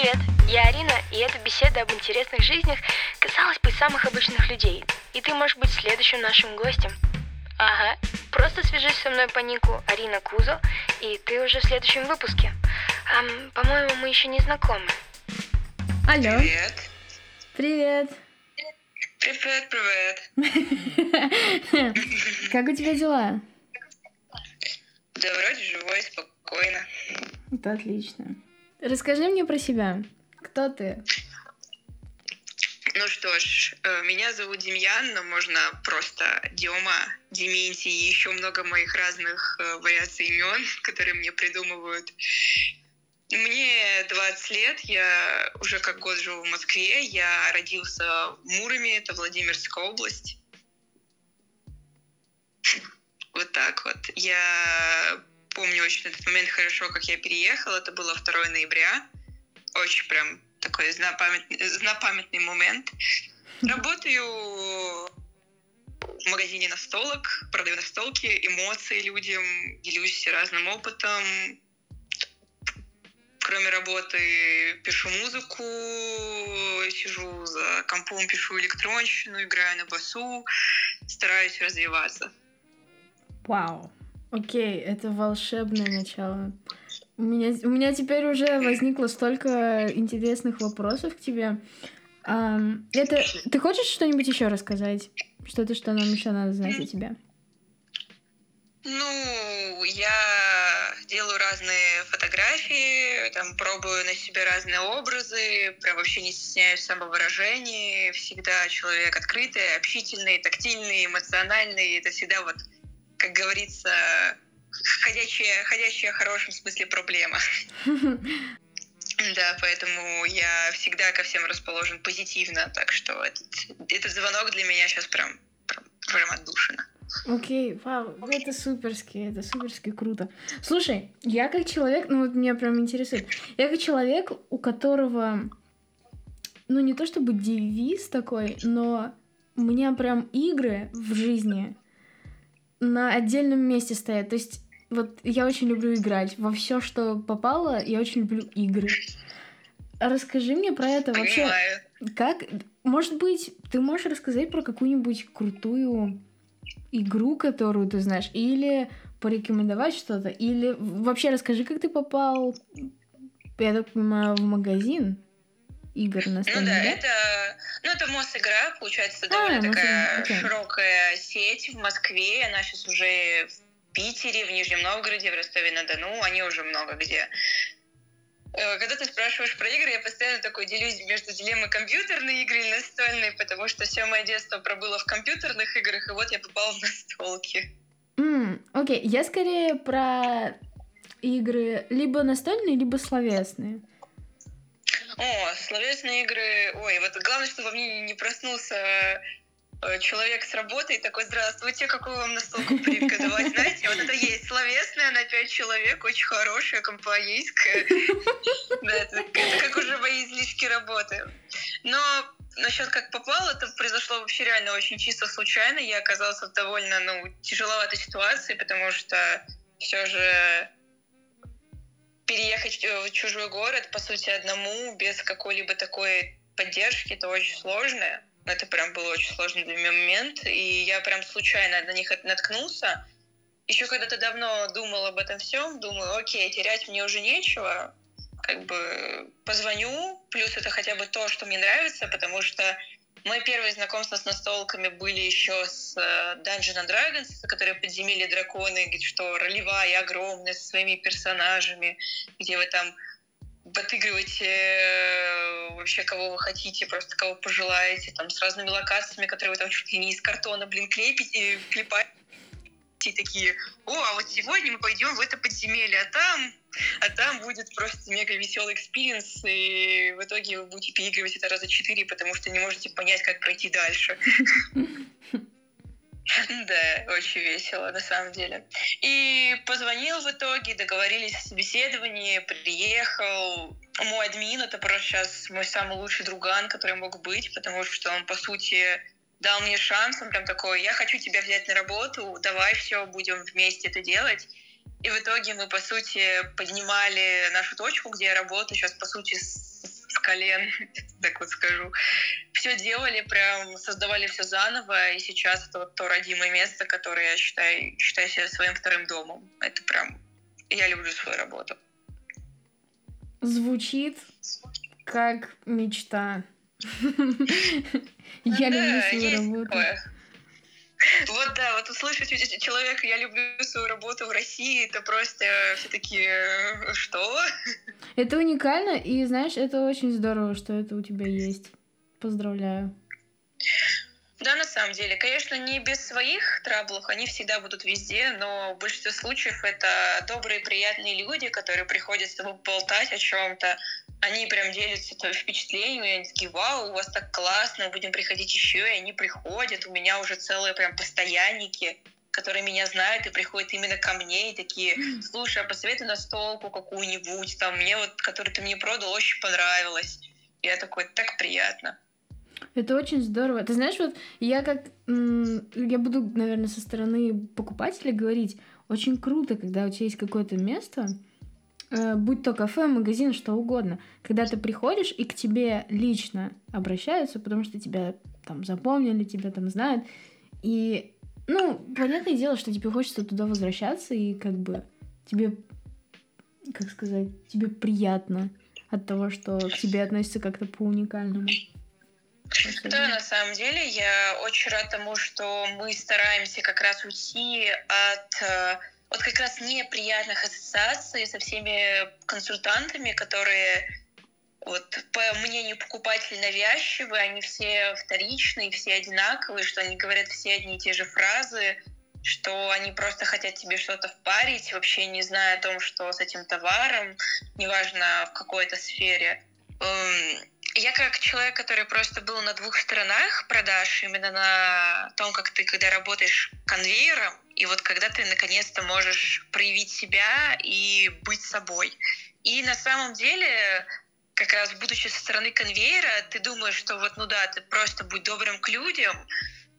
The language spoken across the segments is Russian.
Привет, я Арина, и эта беседа об интересных жизнях казалось бы самых обычных людей. И ты можешь быть следующим нашим гостем. Ага, просто свяжись со мной по нику Арина Кузо, и ты уже в следующем выпуске. Ам, по-моему, мы еще не знакомы. Алло. Привет. Привет. Привет, привет. Как у тебя дела? Да вроде живой, спокойно. Это отлично. Расскажи мне про себя. Кто ты? Ну что ж, э, меня зовут Демьян, но можно просто Дема, Дементий и еще много моих разных э, вариаций имен, которые мне придумывают. Мне 20 лет, я уже как год живу в Москве, я родился в Муроме, это Владимирская область. Вот так вот. Я помню очень этот момент хорошо, как я переехала. Это было 2 ноября. Очень прям такой знапамятный, знапамятный момент. Работаю в магазине настолок, продаю настолки, эмоции людям, делюсь разным опытом. Кроме работы пишу музыку, сижу за компом, пишу электронщину, играю на басу, стараюсь развиваться. Вау. Окей, это волшебное начало. У меня, у меня теперь уже возникло столько интересных вопросов к тебе. Ам, это ты хочешь что-нибудь еще рассказать? Что-то, что нам еще надо знать о тебе? Ну, я делаю разные фотографии, там пробую на себе разные образы, прям вообще не стесняюсь в самовыражении, всегда человек открытый, общительный, тактильный, эмоциональный, это всегда вот, как говорится, ходячая, ходячая в хорошем смысле проблема. Да, поэтому я всегда ко всем расположен позитивно, так что этот, этот звонок для меня сейчас прям, прям, прям отдушина. Окей, вау, это суперски, это суперски круто. Слушай, я как человек, ну вот меня прям интересует, я как человек, у которого, ну не то чтобы девиз такой, но у меня прям игры в жизни на отдельном месте стоят. То есть вот я очень люблю играть во все, что попало, я очень люблю игры. Расскажи мне про это вообще. Понимаю. Как, может быть, ты можешь рассказать про какую-нибудь крутую игру, которую ты знаешь, или порекомендовать что-то, или вообще расскажи, как ты попал, я так понимаю, в магазин игр Ну настольных, да, да? это, ну, это Мосигра, получается, А, довольно Мосигра, такая окей. широкая сеть в Москве, она сейчас уже в Питере, в Нижнем Новгороде, в Ростове-на-Дону, они уже много где. Э, Когда ты спрашиваешь про игры, я постоянно такой делюсь между дилеммой компьютерной игры и настольной, потому что все мое детство пробыло в компьютерных играх, и вот я попала в настолки. М, Окей, я скорее про игры либо настольные, либо словесные. О, словесные игры. Ой, вот главное, чтобы во мне не проснулся э, человек с работы и такой, здравствуйте, какую вам настолку порекомендовать? Знаете, вот это есть словесная на пять человек, очень хорошая, компанейская. Да, это, это как уже мои излишки работы. Но насчет как попал, это произошло вообще реально очень чисто случайно. Я оказалась в довольно ну, тяжеловатой ситуации, потому что все же переехать э, в чужой город, по сути, одному, без какой-либо такой поддержки, это очень сложно. Это прям был очень сложный для меня момент. И я прям случайно на них наткнулся. Еще когда-то давно думал об этом всем, думаю, окей, терять мне уже нечего, как бы позвоню, плюс это хотя бы то, что мне нравится, потому что мои первые знакомства с настолками были еще с э, Dungeons and Dragons, которые подземелье драконы, что ролевая огромная со своими персонажами, где вы там отыгрываете э, вообще кого вы хотите, просто кого пожелаете, там с разными локациями, которые вы там чуть ли не из картона, блин, клепите, клепаете и такие, о, а вот сегодня мы пойдем в это подземелье, а там, а там будет просто мега веселый experience, и в итоге вы будете переигрывать это раза четыре, потому что не можете понять, как пройти дальше. Да, очень весело, на самом деле. И позвонил в итоге, договорились о собеседовании, приехал. Мой админ, это просто сейчас мой самый лучший друган, который мог быть, потому что он, по сути, дал мне шанс, он прям такой, я хочу тебя взять на работу, давай все, будем вместе это делать. И в итоге мы, по сути, поднимали нашу точку, где я работаю сейчас, по сути, с колен, так вот скажу. Все делали, прям создавали все заново, и сейчас это вот то родимое место, которое я считаю, считаю себя своим вторым домом. Это прям... Я люблю свою работу. Звучит как мечта. Я люблю свою работу. Вот да, вот услышать человека, я люблю свою работу в России, это просто все таки э, что? Это уникально, и знаешь, это очень здорово, что это у тебя есть. Поздравляю. Да, на самом деле. Конечно, не без своих траблов, они всегда будут везде, но в большинстве случаев это добрые, приятные люди, которые приходят с тобой болтать о чем-то. Они прям делятся твоим впечатлением, и они такие, вау, у вас так классно, будем приходить еще, и они приходят. У меня уже целые прям постоянники, которые меня знают и приходят именно ко мне и такие, слушай, а посоветуй настолку какую-нибудь, там, мне вот, которую ты мне продал, очень понравилась. Я такой, так приятно. Это очень здорово. Ты знаешь, вот я как... Я буду, наверное, со стороны покупателя говорить, очень круто, когда у тебя есть какое-то место, э, будь то кафе, магазин, что угодно, когда ты приходишь и к тебе лично обращаются, потому что тебя там запомнили, тебя там знают, и, ну, понятное дело, что тебе хочется туда возвращаться, и как бы тебе, как сказать, тебе приятно от того, что к тебе относятся как-то по-уникальному. Да, на самом деле я очень рад тому, что мы стараемся как раз уйти от э, от как раз неприятных ассоциаций со всеми консультантами, которые вот по мнению покупателей навязчивые, они все вторичные, все одинаковые, что они говорят все одни и те же фразы, что они просто хотят тебе что-то впарить, вообще не зная о том, что с этим товаром, неважно в какой-то сфере. Я как человек, который просто был на двух сторонах продаж, именно на том, как ты, когда работаешь конвейером, и вот когда ты наконец-то можешь проявить себя и быть собой. И на самом деле, как раз будучи со стороны конвейера, ты думаешь, что вот, ну да, ты просто будь добрым к людям,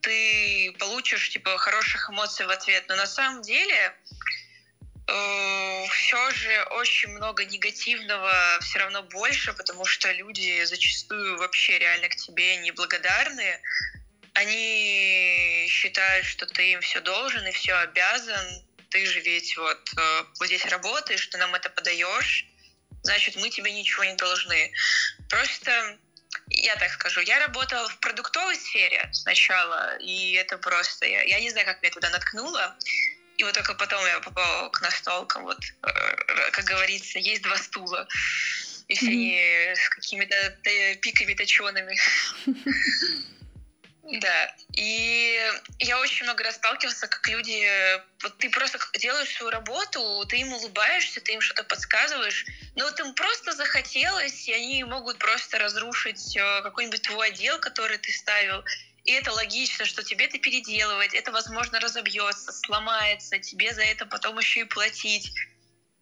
ты получишь, типа, хороших эмоций в ответ. Но на самом деле Э, все же очень много негативного все равно больше, потому что люди зачастую вообще реально к тебе неблагодарны. Они считают, что ты им все должен и все обязан. Ты же ведь вот, э, вот здесь работаешь, ты нам это подаешь, значит, мы тебе ничего не должны. Просто я так скажу, я работала в продуктовой сфере сначала, и это просто, я, я не знаю, как меня туда наткнуло. И вот только потом я попала к настолкам. Вот, э, как говорится, есть два стула. И все они с какими-то пиками точеными. Да. И я очень много раз сталкивался, как люди... Вот ты просто делаешь свою работу, ты им улыбаешься, ты им что-то подсказываешь, но вот им просто захотелось, и они могут просто разрушить э, какой-нибудь твой отдел, который ты ставил, и это логично, что тебе это переделывать, это, возможно, разобьется, сломается, тебе за это потом еще и платить.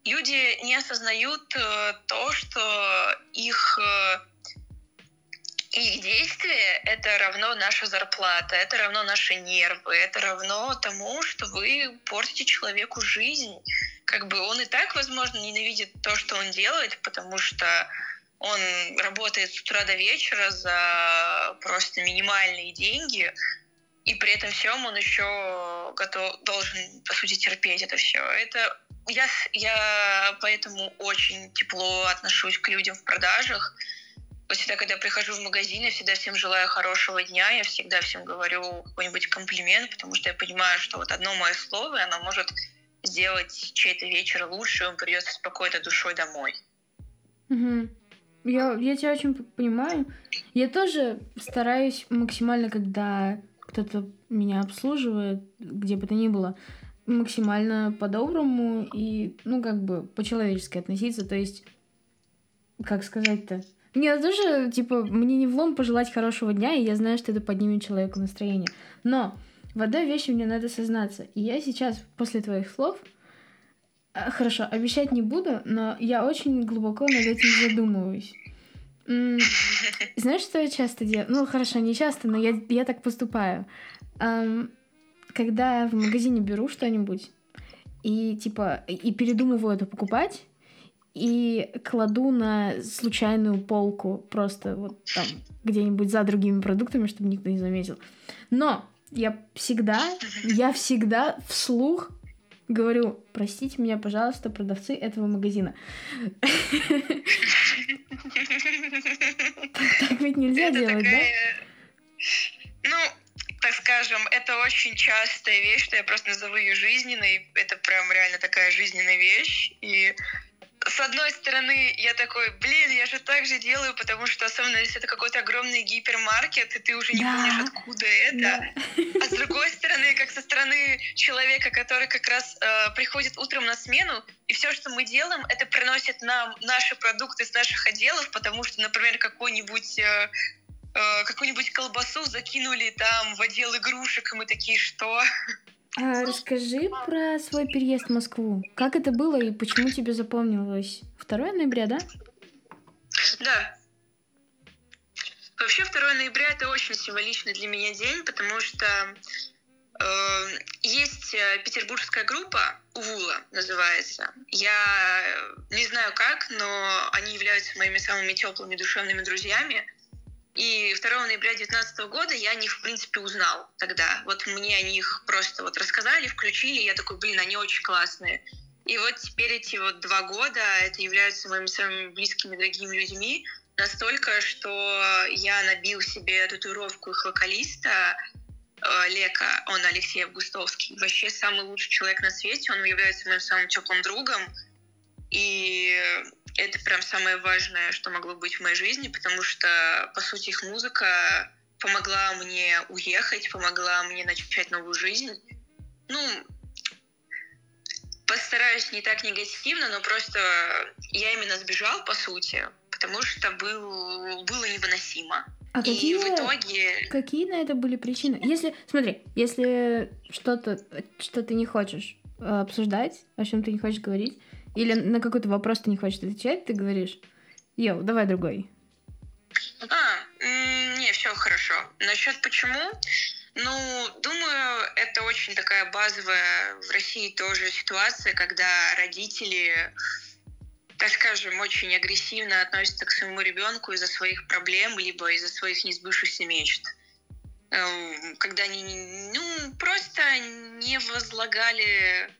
Люди не осознают э, то, что их, э, их действие — это равно наша зарплата, это равно наши нервы, это равно тому, что вы портите человеку жизнь. Как бы он и так, возможно, ненавидит то, что он делает, потому что он работает с утра до вечера за просто минимальные деньги, и при этом всем он еще готов, должен, по сути, терпеть это все. Это я, я поэтому очень тепло отношусь к людям в продажах. Вот всегда, когда прихожу в магазин, я всегда всем желаю хорошего дня, я всегда всем говорю какой-нибудь комплимент, потому что я понимаю, что вот одно мое слово, оно может сделать чей-то вечер лучше, и он придет с спокойной душой домой. Угу. Я, я тебя очень понимаю. Я тоже стараюсь максимально, когда кто-то меня обслуживает, где бы то ни было, максимально по-доброму и, ну, как бы по-человечески относиться. То есть, как сказать-то? Нет, тоже, типа, мне не влом пожелать хорошего дня, и я знаю, что это поднимет человеку настроение. Но в одной вещи мне надо сознаться. И я сейчас, после твоих слов, хорошо, обещать не буду, но я очень глубоко над этим задумываюсь. Знаешь, что я часто делаю? Ну, хорошо, не часто, но я, я так поступаю. Когда в магазине беру что-нибудь и, типа, и передумываю это покупать, и кладу на случайную полку, просто вот там где-нибудь за другими продуктами, чтобы никто не заметил. Но я всегда, я всегда вслух говорю, простите меня, пожалуйста, продавцы этого магазина. Так ведь нельзя делать, да? Ну, так скажем, это очень частая вещь, что я просто назову ее жизненной. Это прям реально такая жизненная вещь. И с одной стороны, я такой, блин, я же так же делаю, потому что особенно если это какой-то огромный гипермаркет, и ты уже не да. помнишь, откуда это. Да. А с другой стороны, как со стороны человека, который как раз э, приходит утром на смену, и все, что мы делаем, это приносит нам наши продукты с наших отделов, потому что, например, какой-нибудь э, э, какую-нибудь колбасу закинули там в отдел игрушек, и мы такие, что? А расскажи про свой переезд в Москву. Как это было и почему тебе запомнилось? 2 ноября, да? Да. Вообще 2 ноября это очень символичный для меня день, потому что э, есть э, петербургская группа Увула называется. Я не знаю как, но они являются моими самыми теплыми душевными друзьями. И 2 ноября 2019 года я о них, в принципе, узнал тогда. Вот мне о них просто вот рассказали, включили, и я такой, блин, они очень классные. И вот теперь эти вот два года это являются моими самыми близкими, дорогими людьми. Настолько, что я набил себе татуировку их вокалиста, э, Лека, он Алексей Августовский, вообще самый лучший человек на свете, он является моим самым теплым другом. И это прям самое важное, что могло быть в моей жизни, потому что, по сути, их музыка помогла мне уехать, помогла мне начать новую жизнь. Ну, постараюсь не так негативно, но просто я именно сбежал, по сути, потому что был, было невыносимо. А и какие, в итоге... какие на это были причины? Если, смотри, если что-то, что ты не хочешь э, обсуждать, о чем ты не хочешь говорить, или на какой-то вопрос ты не хочешь отвечать, ты говоришь, йоу, давай другой. А, не, все хорошо. Насчет почему? Ну, думаю, это очень такая базовая в России тоже ситуация, когда родители, так скажем, очень агрессивно относятся к своему ребенку из-за своих проблем, либо из-за своих несбывшихся мечт. Эм, когда они, ну, просто не возлагали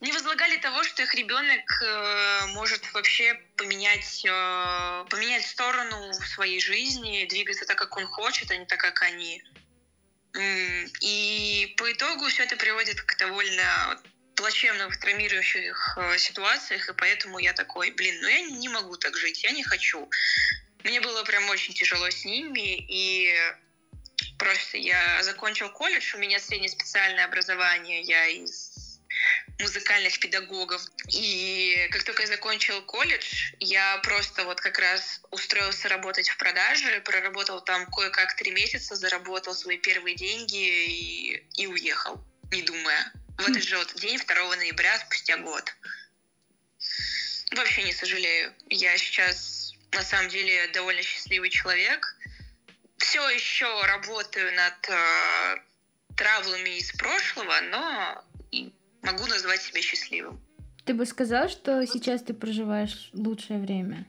не возлагали того, что их ребенок э, может вообще поменять, э, поменять сторону в своей жизни, двигаться так, как он хочет, а не так, как они. И по итогу все это приводит к довольно плачевных, травмирующих э, ситуациях, и поэтому я такой, блин, ну я не могу так жить, я не хочу. Мне было прям очень тяжело с ними, и просто я закончил колледж, у меня среднее специальное образование, я из музыкальных педагогов. И как только я закончил колледж, я просто вот как раз устроился работать в продаже, проработал там кое-как три месяца, заработал свои первые деньги и, и уехал, не думая. В этот же вот день, 2 ноября, спустя год. Вообще не сожалею. Я сейчас, на самом деле, довольно счастливый человек. Все еще работаю над э, травлами из прошлого, но могу назвать себя счастливым. Ты бы сказал, что сейчас ты проживаешь лучшее время?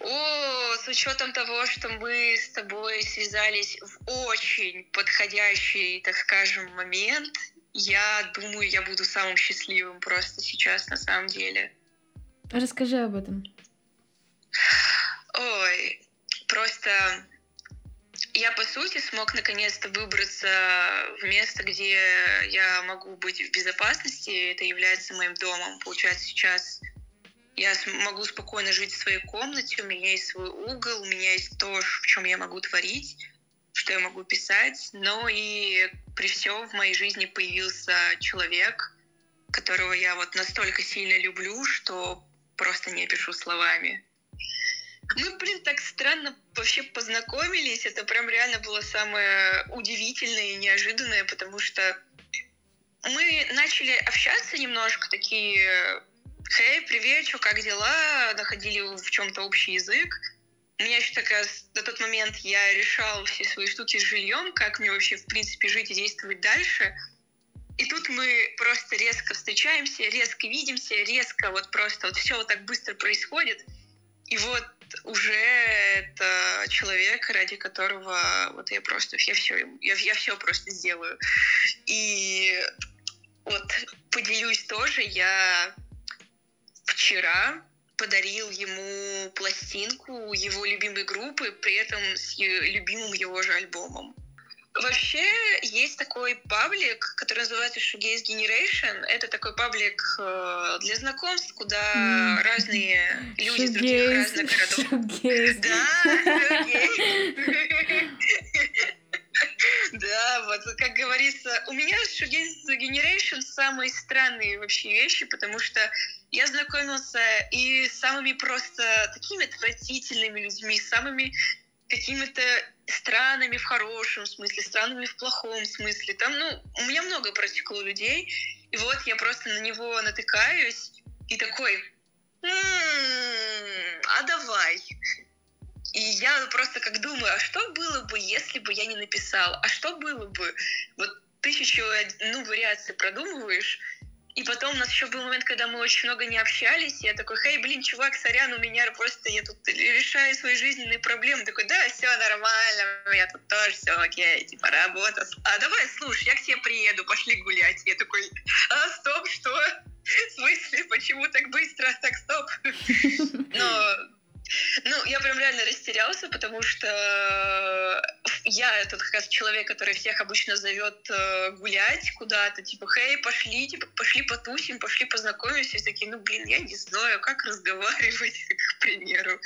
О, с учетом того, что мы с тобой связались в очень подходящий, так скажем, момент, я думаю, я буду самым счастливым просто сейчас на самом деле. Расскажи об этом. Ой, просто я, по сути, смог наконец-то выбраться в место, где я могу быть в безопасности. Это является моим домом. Получается, сейчас я могу спокойно жить в своей комнате, у меня есть свой угол, у меня есть то, в чем я могу творить, что я могу писать. Но и при всем в моей жизни появился человек, которого я вот настолько сильно люблю, что просто не опишу словами. Мы, блин, так странно вообще познакомились. Это прям реально было самое удивительное и неожиданное, потому что мы начали общаться немножко, такие «Хей, привет, что, как дела?» Находили в чем-то общий язык. У меня еще так раз на тот момент я решал все свои штуки с жильем, как мне вообще, в принципе, жить и действовать дальше. И тут мы просто резко встречаемся, резко видимся, резко вот просто вот все вот так быстро происходит. И вот уже это человек, ради которого вот я просто я все я, я все просто сделаю. И вот поделюсь тоже, я вчера подарил ему пластинку его любимой группы, при этом с любимым его же альбомом. Вообще есть такой паблик, который называется Shoegaze Generation. Это такой паблик э, для знакомств, куда mm. разные люди из других разных городов. Shoegaze. Да, Да, вот как говорится, у меня с Shoegaze Generation самые странные вообще вещи, потому что я знакомился и с самыми просто такими отвратительными людьми, самыми какими-то странами в хорошем смысле, странами в плохом смысле. Там, ну, у меня много протекло людей, и вот я просто на него натыкаюсь и такой, м-м, а давай. И я просто как думаю, а что было бы, если бы я не написал? А что было бы? Вот тысячу ну, вариаций продумываешь, и потом у нас еще был момент, когда мы очень много не общались. И я такой, хей, блин, чувак, сорян, у меня просто, я тут решаю свои жизненные проблемы. Такой, да, все нормально, у меня тут тоже все окей, типа, работа. А давай, слушай, я к тебе приеду, пошли гулять. Я такой, а, стоп, что? В смысле, почему так быстро? Так, стоп. Но ну, я прям реально растерялся, потому что э, я этот как раз человек, который всех обычно зовет э, гулять куда-то, типа, хей, пошли, типа, пошли потусим, пошли познакомимся, и такие, ну, блин, я не знаю, как разговаривать, к примеру.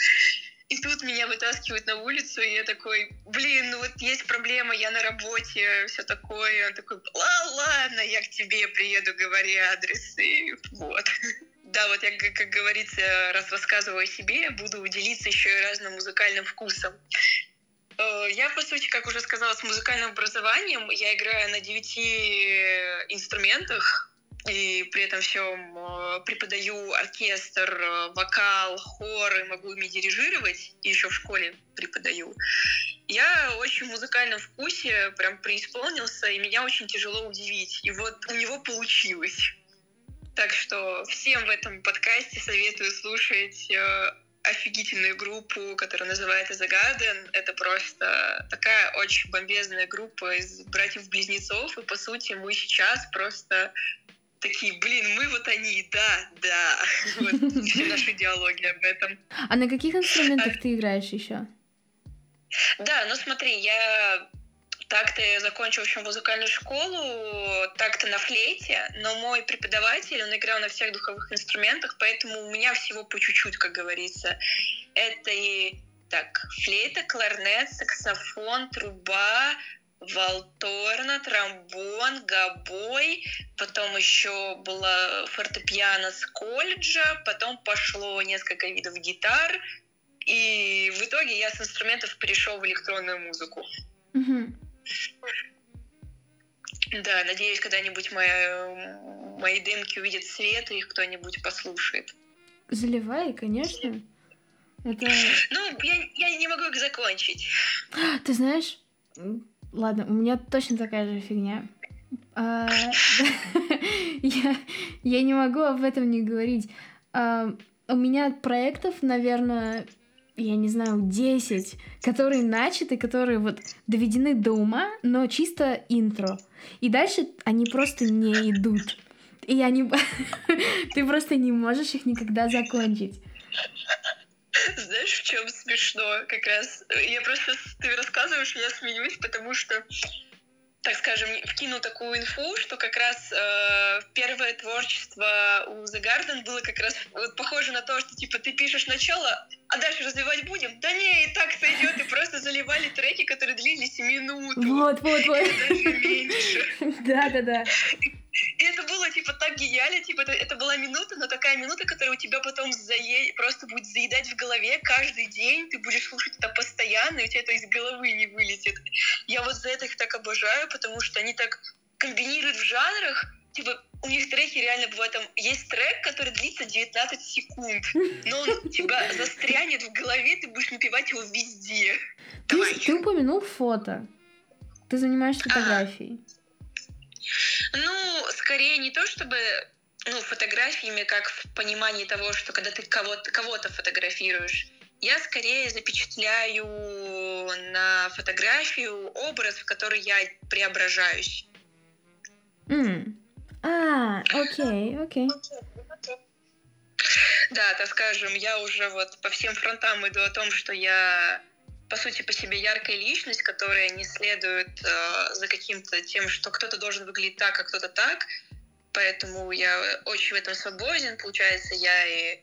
И тут меня вытаскивают на улицу, и я такой, блин, ну вот есть проблема, я на работе, все такое. Он такой, ладно, я к тебе приеду, говори адрес, и вот. Да, вот я, как, как говорится, раз рассказываю о себе, буду делиться еще и разным музыкальным вкусом. Э, я, по сути, как уже сказала, с музыкальным образованием. Я играю на девяти инструментах, и при этом всем э, преподаю оркестр, э, вокал, хор, и могу ими дирижировать, и еще в школе преподаю. Я очень в музыкальном вкусе прям преисполнился, и меня очень тяжело удивить. И вот у него получилось. Так что всем в этом подкасте советую слушать э, офигительную группу, которая называется The Garden. Это просто такая очень бомбезная группа из братьев-близнецов, и по сути мы сейчас просто такие, блин, мы вот они, да, да. Вот все наши диалоги об этом. А на каких инструментах а... ты играешь еще? Да, ну смотри, я так-то я закончил еще музыкальную школу, так-то на флейте, но мой преподаватель, он играл на всех духовых инструментах, поэтому у меня всего по чуть-чуть, как говорится. Это и так, флейта, кларнет, саксофон, труба, валторна, тромбон, гобой, потом еще было фортепиано с колледжа, потом пошло несколько видов гитар, и в итоге я с инструментов перешел в электронную музыку. Угу. Да, надеюсь, когда-нибудь мои, мои демки увидят свет, и их кто-нибудь послушает. Заливай, конечно. Это... Ну, я, я не могу их закончить. Ты знаешь, ладно, у меня точно такая же фигня. А, я, я не могу об этом не говорить. А, у меня проектов, наверное, я не знаю, 10, которые начаты, которые вот доведены до ума, но чисто интро. И дальше они просто не идут. И они... Ты просто не можешь их никогда закончить. Знаешь, в чем смешно? Как раз я просто ты рассказываешь, я смеюсь, потому что так скажем, вкину такую инфу, что как раз э, первое творчество у The Garden было как раз вот похоже на то, что типа ты пишешь начало, а дальше развивать будем? Да не, и так сойдет, и просто заливали треки, которые длились минуту. Вот, вот, вот. Даже меньше. Да, да, да. И это было, типа, так гениально, типа, это, это была минута, но такая минута, которая у тебя потом зае... просто будет заедать в голове каждый день, ты будешь слушать это постоянно, и у тебя это из головы не вылетит. Я вот за это их так обожаю, потому что они так комбинируют в жанрах, типа, у них треки реально бывают там, есть трек, который длится 19 секунд, но он у тебя застрянет в голове, ты будешь напевать его везде. Ты, ты упомянул фото. Ты занимаешься фотографией. Ну, скорее не то, чтобы ну, фотографиями, как в понимании того, что когда ты кого-то кого фотографируешь, я скорее запечатляю на фотографию образ, в который я преображаюсь. Mm. А, окей, окей. Да, так скажем, я уже вот по всем фронтам иду о том, что я по сути по себе яркая личность, которая не следует э, за каким-то тем, что кто-то должен выглядеть так, а кто-то так. Поэтому я очень в этом свободен. Получается, я и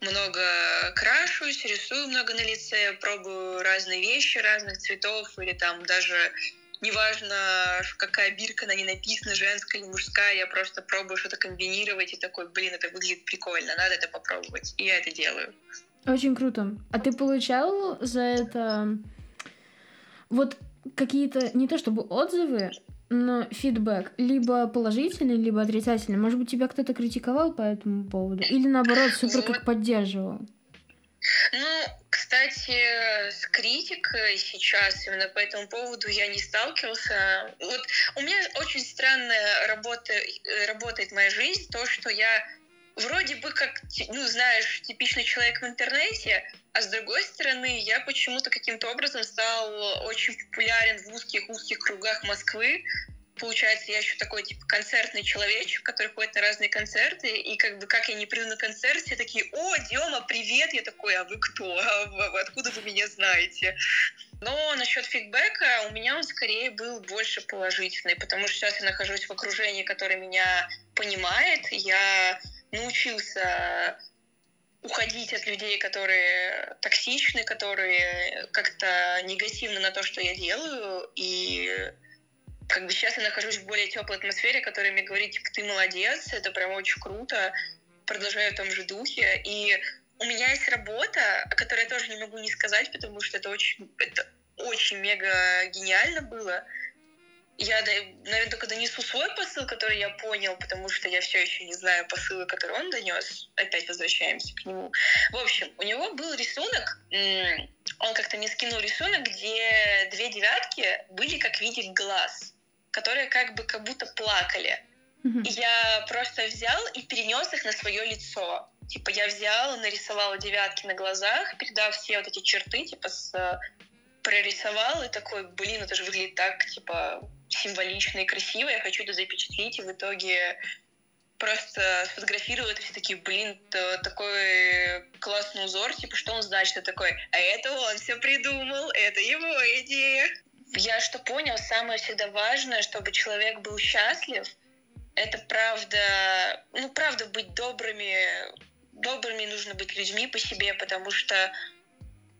много крашусь, рисую много на лице, пробую разные вещи разных цветов или там даже неважно, какая бирка на ней написана, женская или мужская, я просто пробую что-то комбинировать и такой, блин, это выглядит прикольно, надо это попробовать. И я это делаю. Очень круто. А ты получал за это вот какие-то, не то чтобы отзывы, но фидбэк, либо положительный, либо отрицательный. Может быть, тебя кто-то критиковал по этому поводу? Или наоборот, супер как поддерживал? Ну, кстати, с критикой сейчас именно по этому поводу я не сталкивался. Вот у меня очень странная работа, э, работает моя жизнь, то, что я вроде бы как, ну, знаешь, типичный человек в интернете, а с другой стороны, я почему-то каким-то образом стал очень популярен в узких-узких кругах Москвы, получается, я еще такой, типа, концертный человечек, который ходит на разные концерты, и как бы, как я не приду на концерт, все такие, о, Дема, привет, я такой, а вы кто? А откуда вы меня знаете? Но насчет фидбэка у меня он скорее был больше положительный, потому что сейчас я нахожусь в окружении, которое меня понимает, я научился уходить от людей, которые токсичны, которые как-то негативны на то, что я делаю, и как бы сейчас я нахожусь в более теплой атмосфере, которая мне говорит, типа, ты молодец, это прям очень круто, продолжаю в том же духе. И у меня есть работа, о которой я тоже не могу не сказать, потому что это очень, это очень мега гениально было. Я, наверное, только донесу свой посыл, который я понял, потому что я все еще не знаю посылы, который он донес. Опять возвращаемся к нему. В общем, у него был рисунок, он как-то мне скинул рисунок, где две девятки были как видик глаз которые как бы как будто плакали. И я просто взял и перенес их на свое лицо. Типа я взял, нарисовала девятки на глазах, передав все вот эти черты, типа с, прорисовал и такой, блин, это же выглядит так, типа, символично и красиво, я хочу это запечатлеть, и в итоге просто сфотографировал это, все такие, блин, такой классный узор, типа, что он значит? Я такой, а это он все придумал, это его идея я что понял, самое всегда важное, чтобы человек был счастлив, это правда, ну правда быть добрыми, добрыми нужно быть людьми по себе, потому что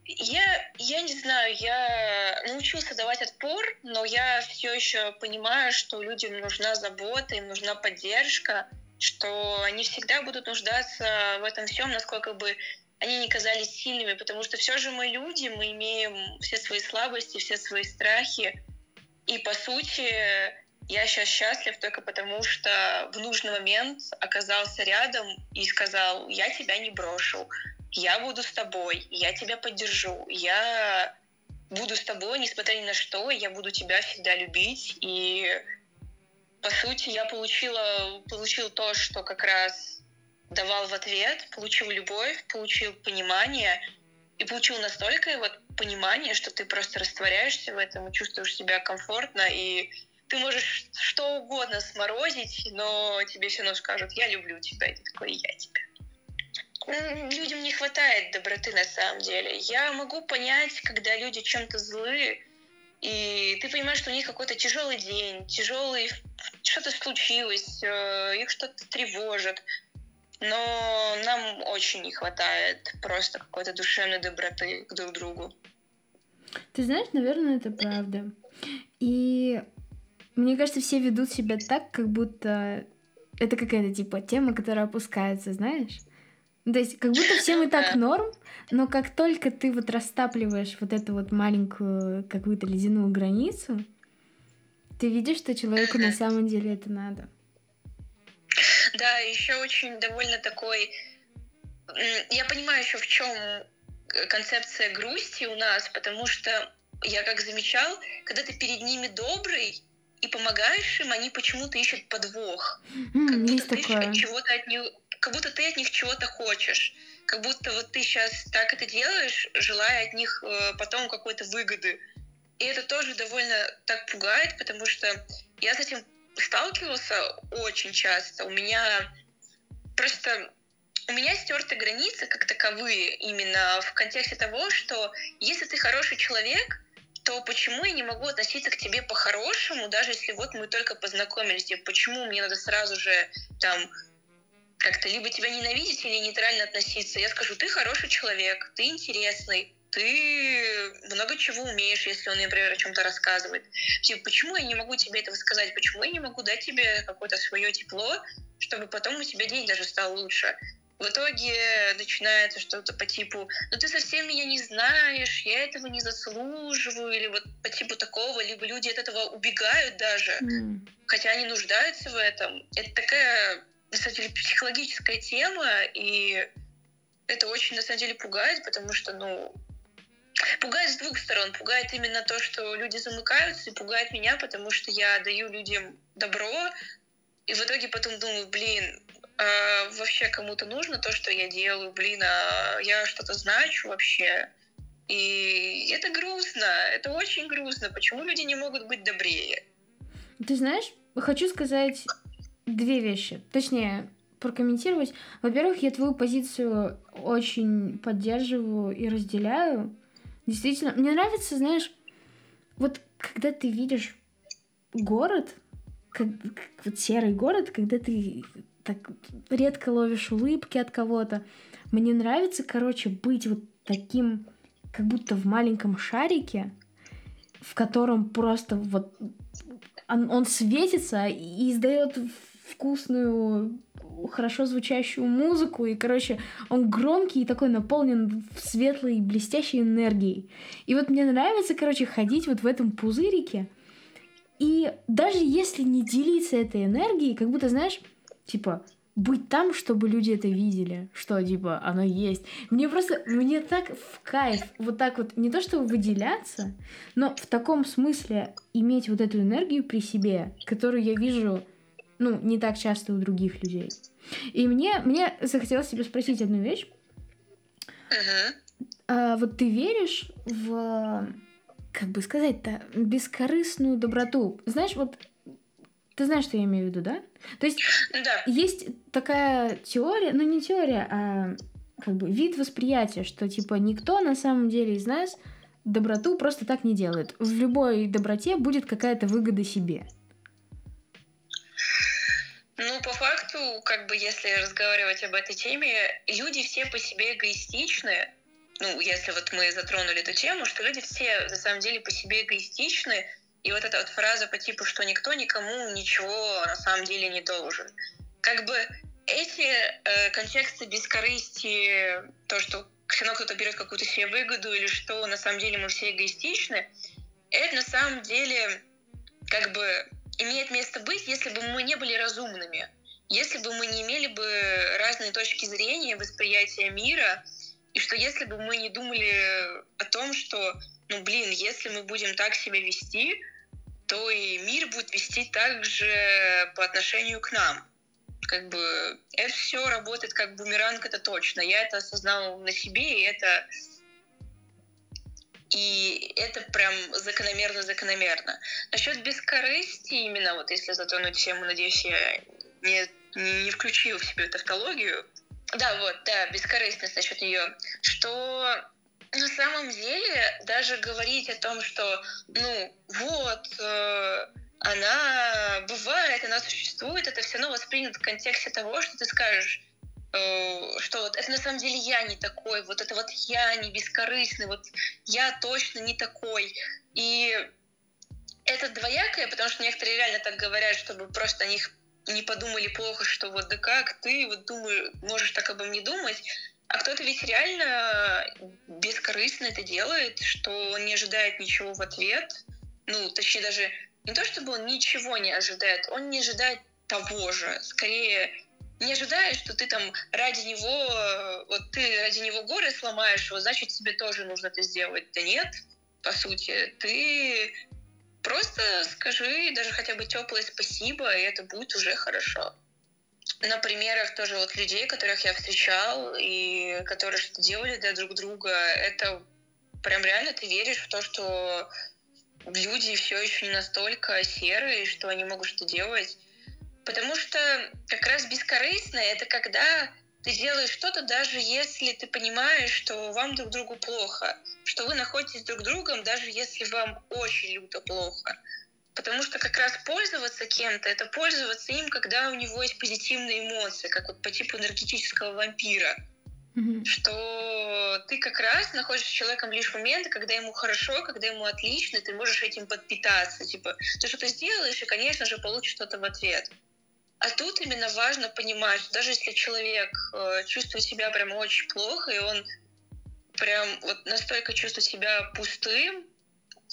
я, я не знаю, я научился давать отпор, но я все еще понимаю, что людям нужна забота, им нужна поддержка, что они всегда будут нуждаться в этом всем, насколько бы они не казались сильными, потому что все же мы люди, мы имеем все свои слабости, все свои страхи. И по сути, я сейчас счастлив только потому, что в нужный момент оказался рядом и сказал, я тебя не брошу, я буду с тобой, я тебя поддержу, я буду с тобой, несмотря ни на что, я буду тебя всегда любить. И по сути, я получила, получил то, что как раз давал в ответ, получил любовь, получил понимание и получил настолько вот понимание, что ты просто растворяешься в этом чувствуешь себя комфортно, и ты можешь что угодно сморозить, но тебе все равно скажут, я люблю тебя, и ты такой, я тебя. Людям не хватает доброты на самом деле. Я могу понять, когда люди чем-то злые, и ты понимаешь, что у них какой-то тяжелый день, тяжелый, что-то случилось, э, их что-то тревожит но нам очень не хватает просто какой-то душевной доброты к друг другу. Ты знаешь, наверное, это правда. И мне кажется, все ведут себя так, как будто это какая-то типа тема, которая опускается, знаешь? То есть как будто всем и так норм, но как только ты вот растапливаешь вот эту вот маленькую какую-то ледяную границу, ты видишь, что человеку на самом деле это надо. Да, еще очень довольно такой... Я понимаю еще в чем концепция грусти у нас, потому что я как замечал, когда ты перед ними добрый, и помогаешь им, они почему-то ищут подвох. М, Как будто ты такое. чего-то от них, как будто ты от них чего-то хочешь. Как будто вот ты сейчас так это делаешь, желая от них э, потом какой-то выгоды. И это тоже довольно так пугает, потому что я с этим сталкивался очень часто. У меня просто у меня стерты границы как таковые именно в контексте того, что если ты хороший человек, то почему я не могу относиться к тебе по-хорошему, даже если вот мы только познакомились, типа, почему мне надо сразу же там как-то либо тебя ненавидеть или нейтрально относиться. Я скажу, ты хороший человек, ты интересный, ты много чего умеешь, если он, например, о чем-то рассказывает. Типа, почему я не могу тебе этого сказать? Почему я не могу дать тебе какое-то свое тепло, чтобы потом у тебя день даже стал лучше? В итоге начинается что-то по типу, ну ты совсем меня не знаешь, я этого не заслуживаю, или вот по типу такого, либо люди от этого убегают даже, М. хотя они нуждаются в этом. Это такая, на самом деле, психологическая тема, и это очень, на самом деле, пугает, потому что, ну, пугает с двух сторон. Пугает именно то, что люди замыкаются, и пугает меня, потому что я даю людям добро, и в итоге потом думаю, блин, а вообще кому-то нужно то, что я делаю, блин, а я что-то значу вообще. И это грустно, это очень грустно. Почему люди не могут быть добрее? Ты знаешь, хочу сказать две вещи. Точнее, прокомментировать. Во-первых, я твою позицию очень поддерживаю и разделяю. Действительно, мне нравится, знаешь, вот когда ты видишь город, как, как вот серый город, когда ты так редко ловишь улыбки от кого-то. Мне нравится, короче, быть вот таким, как будто в маленьком шарике, в котором просто вот он, он светится и издает вкусную, хорошо звучащую музыку, и, короче, он громкий и такой наполнен светлой, блестящей энергией. И вот мне нравится, короче, ходить вот в этом пузырике, и даже если не делиться этой энергией, как будто, знаешь, типа, быть там, чтобы люди это видели, что, типа, оно есть. Мне просто, мне так в кайф вот так вот, не то чтобы выделяться, но в таком смысле иметь вот эту энергию при себе, которую я вижу, ну, не так часто у других людей. И мне, мне захотелось тебе спросить одну вещь. Мгм. А вот ты веришь в, как бы сказать-то, бескорыстную доброту? Знаешь, вот ты знаешь, что я имею в виду, да? То есть Да. есть такая теория, ну не теория, а как бы вид восприятия, что типа никто на самом деле из нас доброту просто так не делает. В любой доброте будет какая-то выгода себе. Факту, как бы, если разговаривать об этой теме, люди все по себе эгоистичны. Ну, если вот мы затронули эту тему, что люди все на самом деле по себе эгоистичны, и вот эта вот фраза по типу, что никто никому ничего на самом деле не должен. Как бы эти э, контексты бескорыстия, то, что все равно кто-то берет какую-то себе выгоду, или что на самом деле мы все эгоистичны, это на самом деле как бы имеет место быть, если бы мы не были разумными, если бы мы не имели бы разные точки зрения, восприятия мира, и что если бы мы не думали о том, что, ну блин, если мы будем так себя вести, то и мир будет вести так же по отношению к нам. Как бы это все работает как бумеранг, это точно. Я это осознал на себе, и это и это прям закономерно-закономерно. Насчет бескорыстия именно, вот если затронуть тему, надеюсь, я не, не включила в себе тавтологию. Да, вот, да, бескорыстность насчет нее. Что на самом деле даже говорить о том, что, ну, вот, э, она бывает, она существует, это все равно воспринято в контексте того, что ты скажешь, э, что вот это на самом деле я не такой, вот это вот я не бескорыстный, вот я точно не такой. И это двоякое, потому что некоторые реально так говорят, чтобы просто о них не подумали плохо, что вот да как ты вот думаешь, можешь так обо мне думать, а кто-то ведь реально бескорыстно это делает, что он не ожидает ничего в ответ, ну, точнее даже не то, чтобы он ничего не ожидает, он не ожидает того же, скорее не ожидает, что ты там ради него, вот ты ради него горы сломаешь, вот значит тебе тоже нужно это сделать. Да нет, по сути, ты Просто скажи даже хотя бы теплое спасибо, и это будет уже хорошо. На примерах тоже вот людей, которых я встречал, и которые что-то делали для друг друга, это прям реально ты веришь в то, что люди все еще не настолько серые, что они могут что-то делать. Потому что как раз бескорыстно это когда ты делаешь что-то, даже если ты понимаешь, что вам друг другу плохо, что вы находитесь друг другом, даже если вам очень люто плохо. Потому что как раз пользоваться кем-то, это пользоваться им, когда у него есть позитивные эмоции, как вот по типу энергетического вампира. Mm-hmm. Что ты как раз находишься с человеком лишь в моменты, когда ему хорошо, когда ему отлично, ты можешь этим подпитаться. Типа, ты что-то сделаешь, и, конечно же, получишь что-то в ответ. А тут именно важно понимать, что даже если человек э, чувствует себя прям очень плохо, и он прям вот настолько чувствует себя пустым,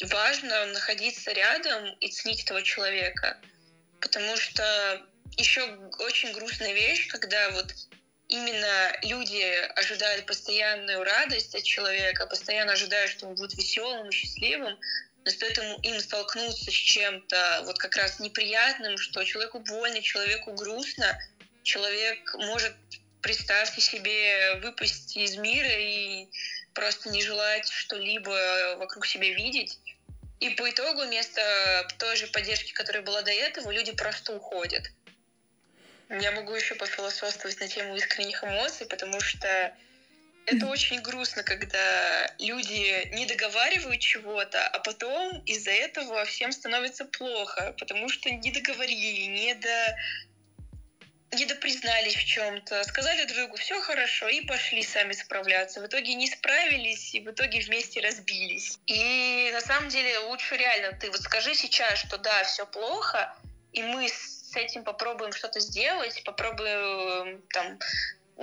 важно находиться рядом и ценить этого человека. Потому что еще очень грустная вещь, когда вот именно люди ожидают постоянную радость от человека, постоянно ожидают, что он будет веселым счастливым, стоит ему, им столкнуться с чем-то вот как раз неприятным, что человеку больно, человеку грустно, человек может, представьте себе, выпасть из мира и просто не желать что-либо вокруг себя видеть. И по итогу вместо той же поддержки, которая была до этого, люди просто уходят. Я могу еще пофилософствовать на тему искренних эмоций, потому что это очень грустно, когда люди не договаривают чего-то, а потом из-за этого всем становится плохо, потому что не договорили, не до не допризнались в чем-то, сказали другу все хорошо и пошли сами справляться. В итоге не справились и в итоге вместе разбились. И на самом деле лучше реально ты вот скажи сейчас, что да, все плохо, и мы с этим попробуем что-то сделать, попробуем там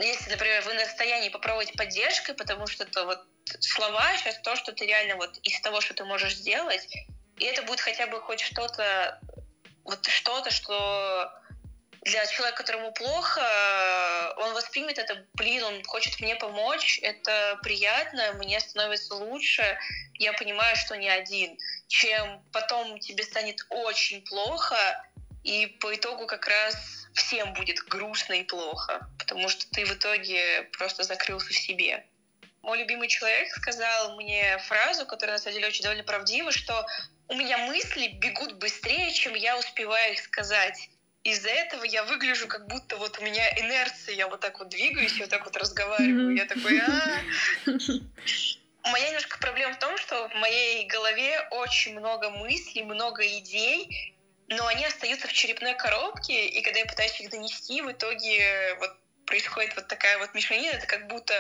если, например, вы на расстоянии попробовать поддержкой, потому что это вот слова сейчас то, что ты реально вот из того, что ты можешь сделать, и это будет хотя бы хоть что-то, вот что-то, что для человека, которому плохо, он воспримет это, блин, он хочет мне помочь, это приятно, мне становится лучше, я понимаю, что не один, чем потом тебе станет очень плохо, и по итогу как раз всем будет грустно и плохо, потому что ты в итоге просто закрылся в себе. Мой любимый человек сказал мне фразу, которая на самом деле очень довольно правдива, что у меня мысли бегут быстрее, чем я успеваю их сказать. Из-за этого я выгляжу, как будто вот у меня инерция, я вот так вот двигаюсь, я вот так вот разговариваю, я такой, а Моя немножко проблема в том, что в моей голове очень много мыслей, много идей, но они остаются в черепной коробке, и когда я пытаюсь их донести, в итоге вот происходит вот такая вот мешанина, это как будто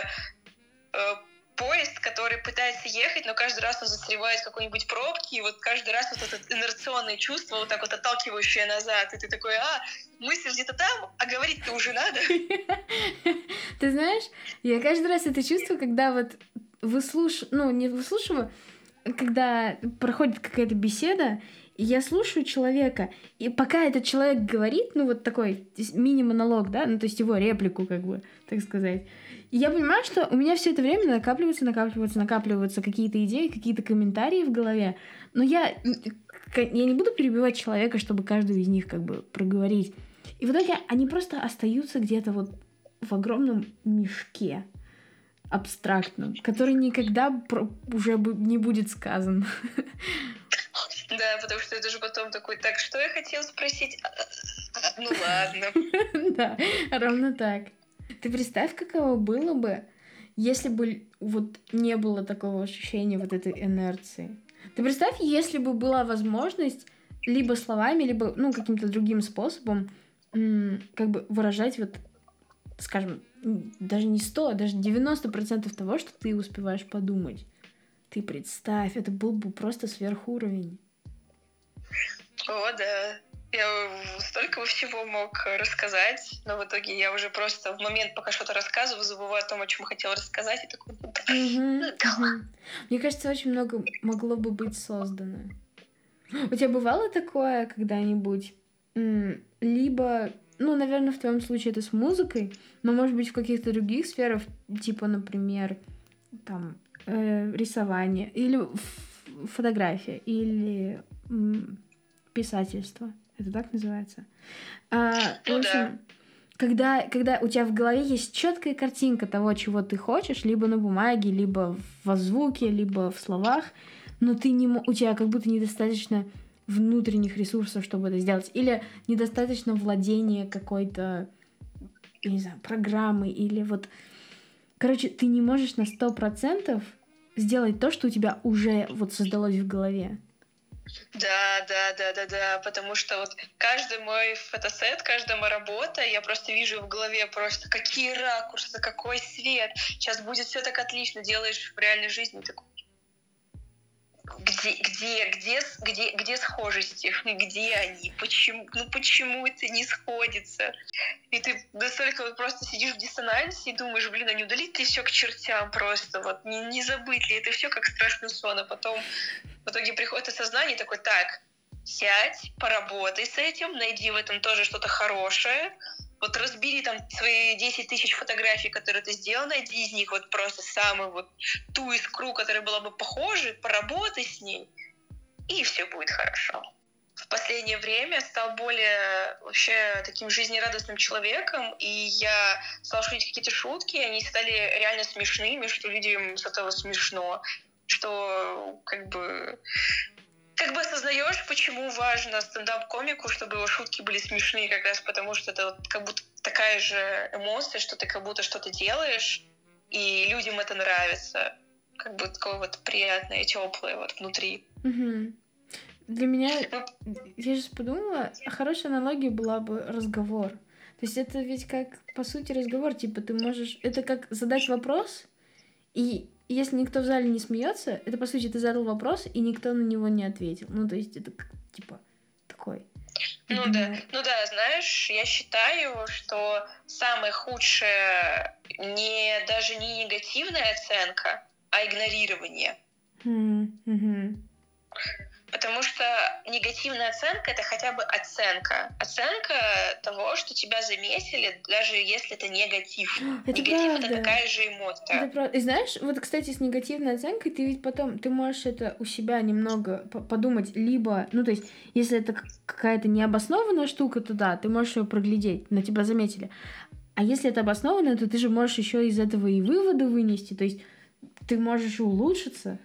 э, поезд, который пытается ехать, но каждый раз он застревает в какой-нибудь пробке, и вот каждый раз вот это инерционное чувство, вот так вот отталкивающее назад, и ты такой, а, мысль где-то там, а говорить-то уже надо. Ты знаешь, я каждый раз это чувствую, когда вот выслушиваю, ну, не выслушиваю, когда проходит какая-то беседа, я слушаю человека, и пока этот человек говорит, ну вот такой мини-монолог, да, ну то есть его реплику, как бы, так сказать, и я понимаю, что у меня все это время накапливаются, накапливаются, накапливаются какие-то идеи, какие-то комментарии в голове, но я, я не буду перебивать человека, чтобы каждую из них как бы проговорить. И в итоге они просто остаются где-то вот в огромном мешке абстрактном, который никогда уже не будет сказан. Да, потому что это же потом такой, так, что я хотел спросить? А, а, а, ну ладно. Да, ровно так. Ты представь, каково было бы, если бы вот не было такого ощущения вот этой инерции. Ты представь, если бы была возможность либо словами, либо, ну, каким-то другим способом как бы выражать вот, скажем, даже не 100, а даже 90% того, что ты успеваешь подумать. Ты представь, это был бы просто сверхуровень. О, да. Я столько всего мог рассказать, но в итоге я уже просто в момент, пока что-то рассказываю, забываю о том, о чем хотела рассказать, и такой, ну, да. Мне кажется, очень много могло бы быть создано. У тебя бывало такое когда-нибудь? Либо, ну, наверное, в твоем случае это с музыкой, но, может быть, в каких-то других сферах, типа, например, там, э, рисование, или фотография, или писательство. Это так называется. А, в ну общем, когда, когда у тебя в голове есть четкая картинка того, чего ты хочешь, либо на бумаге, либо в звуке, либо в словах, но ты не, у тебя как будто недостаточно внутренних ресурсов, чтобы это сделать, или недостаточно владения какой-то, не знаю, программой, или вот... Короче, ты не можешь на сто процентов сделать то, что у тебя уже вот создалось в голове. Да, да, да, да, да, потому что вот каждый мой фотосет, каждая моя работа, я просто вижу в голове просто какие ракурсы, какой свет, сейчас будет все так отлично, делаешь в реальной жизни такой где, где, где, где, где схожести, где они, почему, ну почему это не сходится. И ты настолько вот просто сидишь в диссонансе и думаешь, блин, а не удалить ли все к чертям просто, вот не, не забыть ли это все как страшный сон, а потом в итоге приходит осознание такой, так, сядь, поработай с этим, найди в этом тоже что-то хорошее, вот разбери там свои 10 тысяч фотографий, которые ты сделал, найди из них вот просто самую вот ту искру, которая была бы похожа, поработай с ней, и все будет хорошо. В последнее время стал более вообще таким жизнерадостным человеком, и я стал шутить какие-то шутки, они стали реально смешными, что людям с этого смешно, что как бы как бы осознаешь, почему важно стендап-комику, чтобы его шутки были смешные, как раз потому что это вот как будто такая же эмоция, что ты как будто что-то делаешь, и людям это нравится. Как бы такое вот приятное, теплое вот внутри. Угу. Для меня, ну, я сейчас подумала, хорошая аналогия была бы разговор. То есть это ведь как, по сути, разговор, типа ты можешь... Это как задать вопрос, и если никто в зале не смеется, это по сути ты задал вопрос, и никто на него не ответил. Ну, то есть это типа такой. Ну да, ну да, знаешь, я считаю, что самое худшее не даже не негативная оценка, а игнорирование. Mm-hmm. Потому что негативная оценка это хотя бы оценка. Оценка того, что тебя заметили, даже если это негатив. Это Негатив правда. это такая же эмоция. Это правда. И знаешь, вот, кстати, с негативной оценкой ты ведь потом, ты можешь это у себя немного подумать, либо, ну, то есть, если это какая-то необоснованная штука, то да, ты можешь ее проглядеть, но тебя заметили. А если это обоснованно, то ты же можешь еще из этого и выводы вынести, то есть ты можешь улучшиться.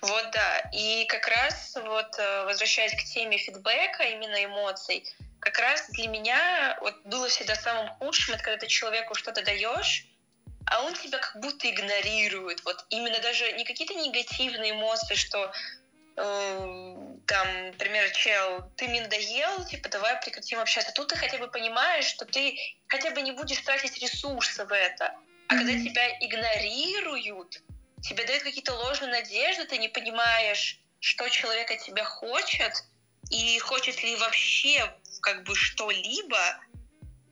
Вот да. И как раз вот э, возвращаясь к теме фидбэка, именно эмоций, как раз для меня вот было всегда самым худшим, это когда ты человеку что-то даешь, а он тебя как будто игнорирует. Вот именно даже не какие-то негативные эмоции, что э, там, например, чел, ты мне надоел, типа, давай прекратим общаться. Тут ты хотя бы понимаешь, что ты хотя бы не будешь тратить ресурсы в это. А mm-hmm. когда тебя игнорируют, тебе дают какие-то ложные надежды, ты не понимаешь, что человек от тебя хочет, и хочет ли вообще как бы что-либо,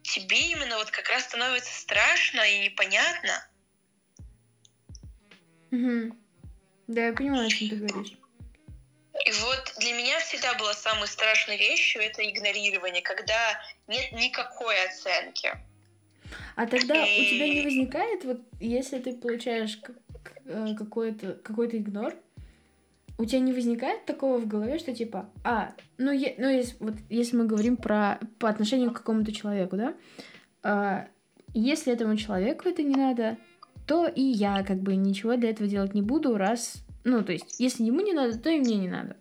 тебе именно вот как раз становится страшно и непонятно. Угу. Да, я понимаю, о чем ты говоришь. И вот для меня всегда была самой страшной вещью это игнорирование, когда нет никакой оценки. А тогда и... у тебя не возникает, вот если ты получаешь Э, какой-то какой игнор, у тебя не возникает такого в голове, что типа, а, ну, е, ну если, вот, если мы говорим про по отношению к какому-то человеку, да, а, если этому человеку это не надо, то и я как бы ничего для этого делать не буду, раз, ну, то есть, если ему не надо, то и мне не надо.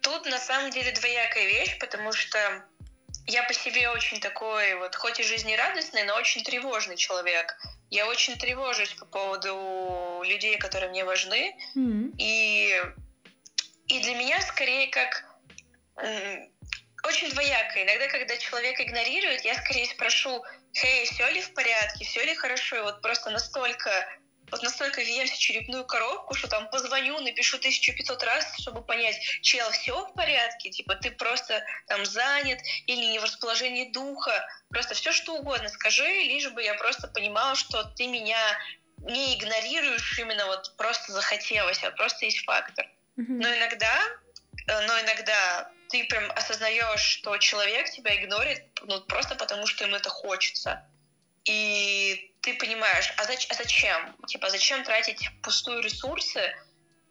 Тут на самом деле двоякая вещь, потому что я по себе очень такой вот, хоть и жизнерадостный, но очень тревожный человек. Я очень тревожусь по поводу людей, которые мне важны. Mm-hmm. И, и для меня скорее как очень двояко. Иногда, когда человек игнорирует, я скорее спрошу, «Хей, все ли в порядке, все ли хорошо?» И вот просто настолько вот настолько въемся в черепную коробку, что там позвоню, напишу 1500 раз, чтобы понять, чел, все в порядке, типа ты просто там занят или не в расположении духа, просто все что угодно скажи, лишь бы я просто понимала, что ты меня не игнорируешь именно вот просто захотелось, а просто есть фактор. Mm-hmm. Но иногда, э, но иногда ты прям осознаешь, что человек тебя игнорит, ну просто потому что им это хочется. И ты понимаешь, а, зач- а зачем? Типа, зачем тратить пустую ресурсы?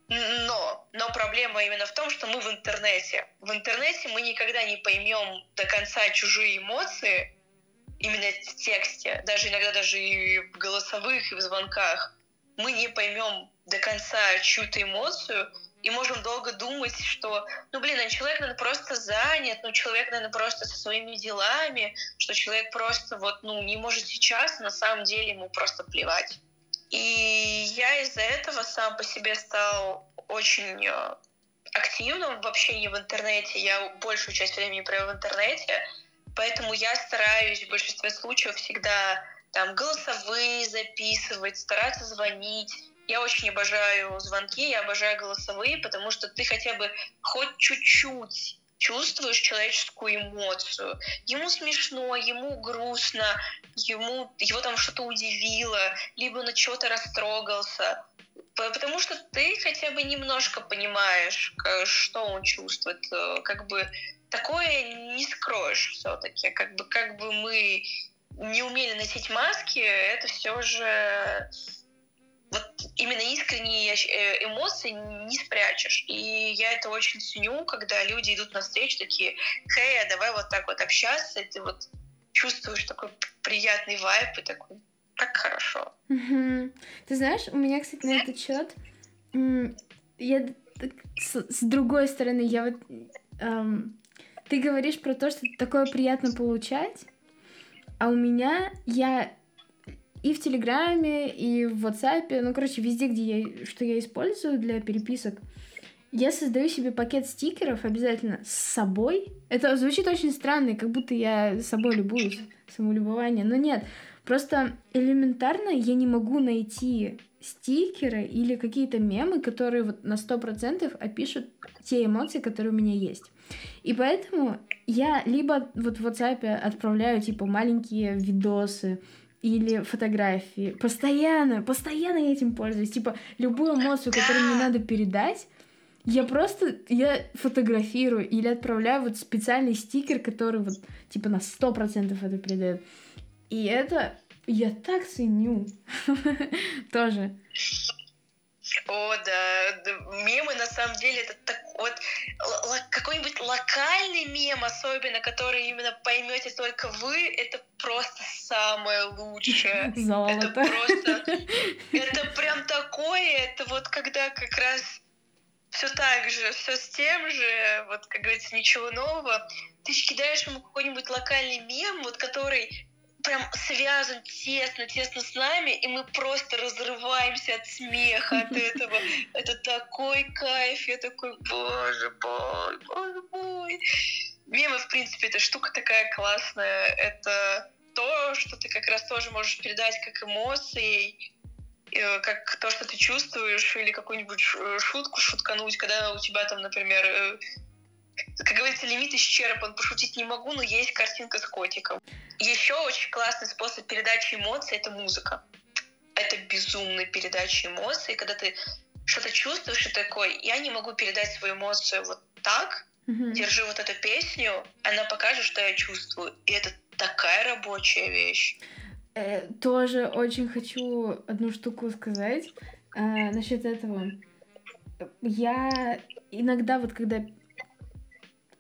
Но, но проблема именно в том, что мы в интернете. В интернете мы никогда не поймем до конца чужие эмоции, именно в тексте, даже иногда даже и в голосовых, и в звонках. Мы не поймем до конца чью-то эмоцию, и можем долго думать, что, ну, блин, а человек, наверное, просто занят, ну, человек, наверное, просто со своими делами, что человек просто вот, ну, не может сейчас, на самом деле ему просто плевать. И я из-за этого сам по себе стал очень э, активным в общении в интернете. Я большую часть времени провел в интернете, поэтому я стараюсь в большинстве случаев всегда там голосовые записывать, стараться звонить, я очень обожаю звонки, я обожаю голосовые, потому что ты хотя бы хоть чуть-чуть чувствуешь человеческую эмоцию. Ему смешно, ему грустно, ему, его там что-то удивило, либо от чего-то растрогался. Потому что ты хотя бы немножко понимаешь, что он чувствует. Э, как бы такое не скроешь все-таки. Как бы, как бы мы не умели носить маски, это все же вот именно искренние э, эмоции не спрячешь. И я это очень ценю, когда люди идут на встречу такие, хей, а давай вот так вот общаться, и ты вот чувствуешь такой приятный вайп и такой, как хорошо. Угу. Ты знаешь, у меня, кстати, на этот счет, я с, с другой стороны, я вот эм, ты говоришь про то, что такое приятно получать, а у меня я и в Телеграме, и в WhatsApp, ну, короче, везде, где я, что я использую для переписок, я создаю себе пакет стикеров обязательно с собой. Это звучит очень странно, как будто я собой любуюсь, самолюбование, но нет. Просто элементарно я не могу найти стикеры или какие-то мемы, которые вот на 100% опишут те эмоции, которые у меня есть. И поэтому я либо вот в WhatsApp отправляю типа маленькие видосы, или фотографии. Постоянно, постоянно я этим пользуюсь. Типа, любую эмоцию, которую мне надо передать, я просто, я фотографирую или отправляю вот специальный стикер, который вот, типа, на сто процентов это передает. И это я так ценю. Тоже. О, да, мемы на самом деле это так вот какой-нибудь локальный мем, особенно, который именно поймете только вы, это просто самое лучшее. Золото. Это просто, это прям такое, это вот когда как раз все так же, все с тем же, вот как говорится, ничего нового. Ты кидаешь ему какой-нибудь локальный мем, вот который прям связан тесно, тесно с нами, и мы просто разрываемся от смеха от этого. Это такой кайф, я такой, боже мой, боже мой. Мемы, в принципе, эта штука такая классная. Это то, что ты как раз тоже можешь передать как эмоции, э, как то, что ты чувствуешь, или какую-нибудь шутку шуткануть, когда у тебя там, например, э, как говорится, лимит исчерпан, пошутить не могу, но есть картинка с котиком. Еще очень классный способ передачи эмоций — это музыка. Это безумная передача эмоций, когда ты что-то чувствуешь и такой, я не могу передать свою эмоцию вот так, mm-hmm. держи вот эту песню, она покажет, что я чувствую. И это такая рабочая вещь. Э, тоже очень хочу одну штуку сказать э, насчет этого. Я иногда вот когда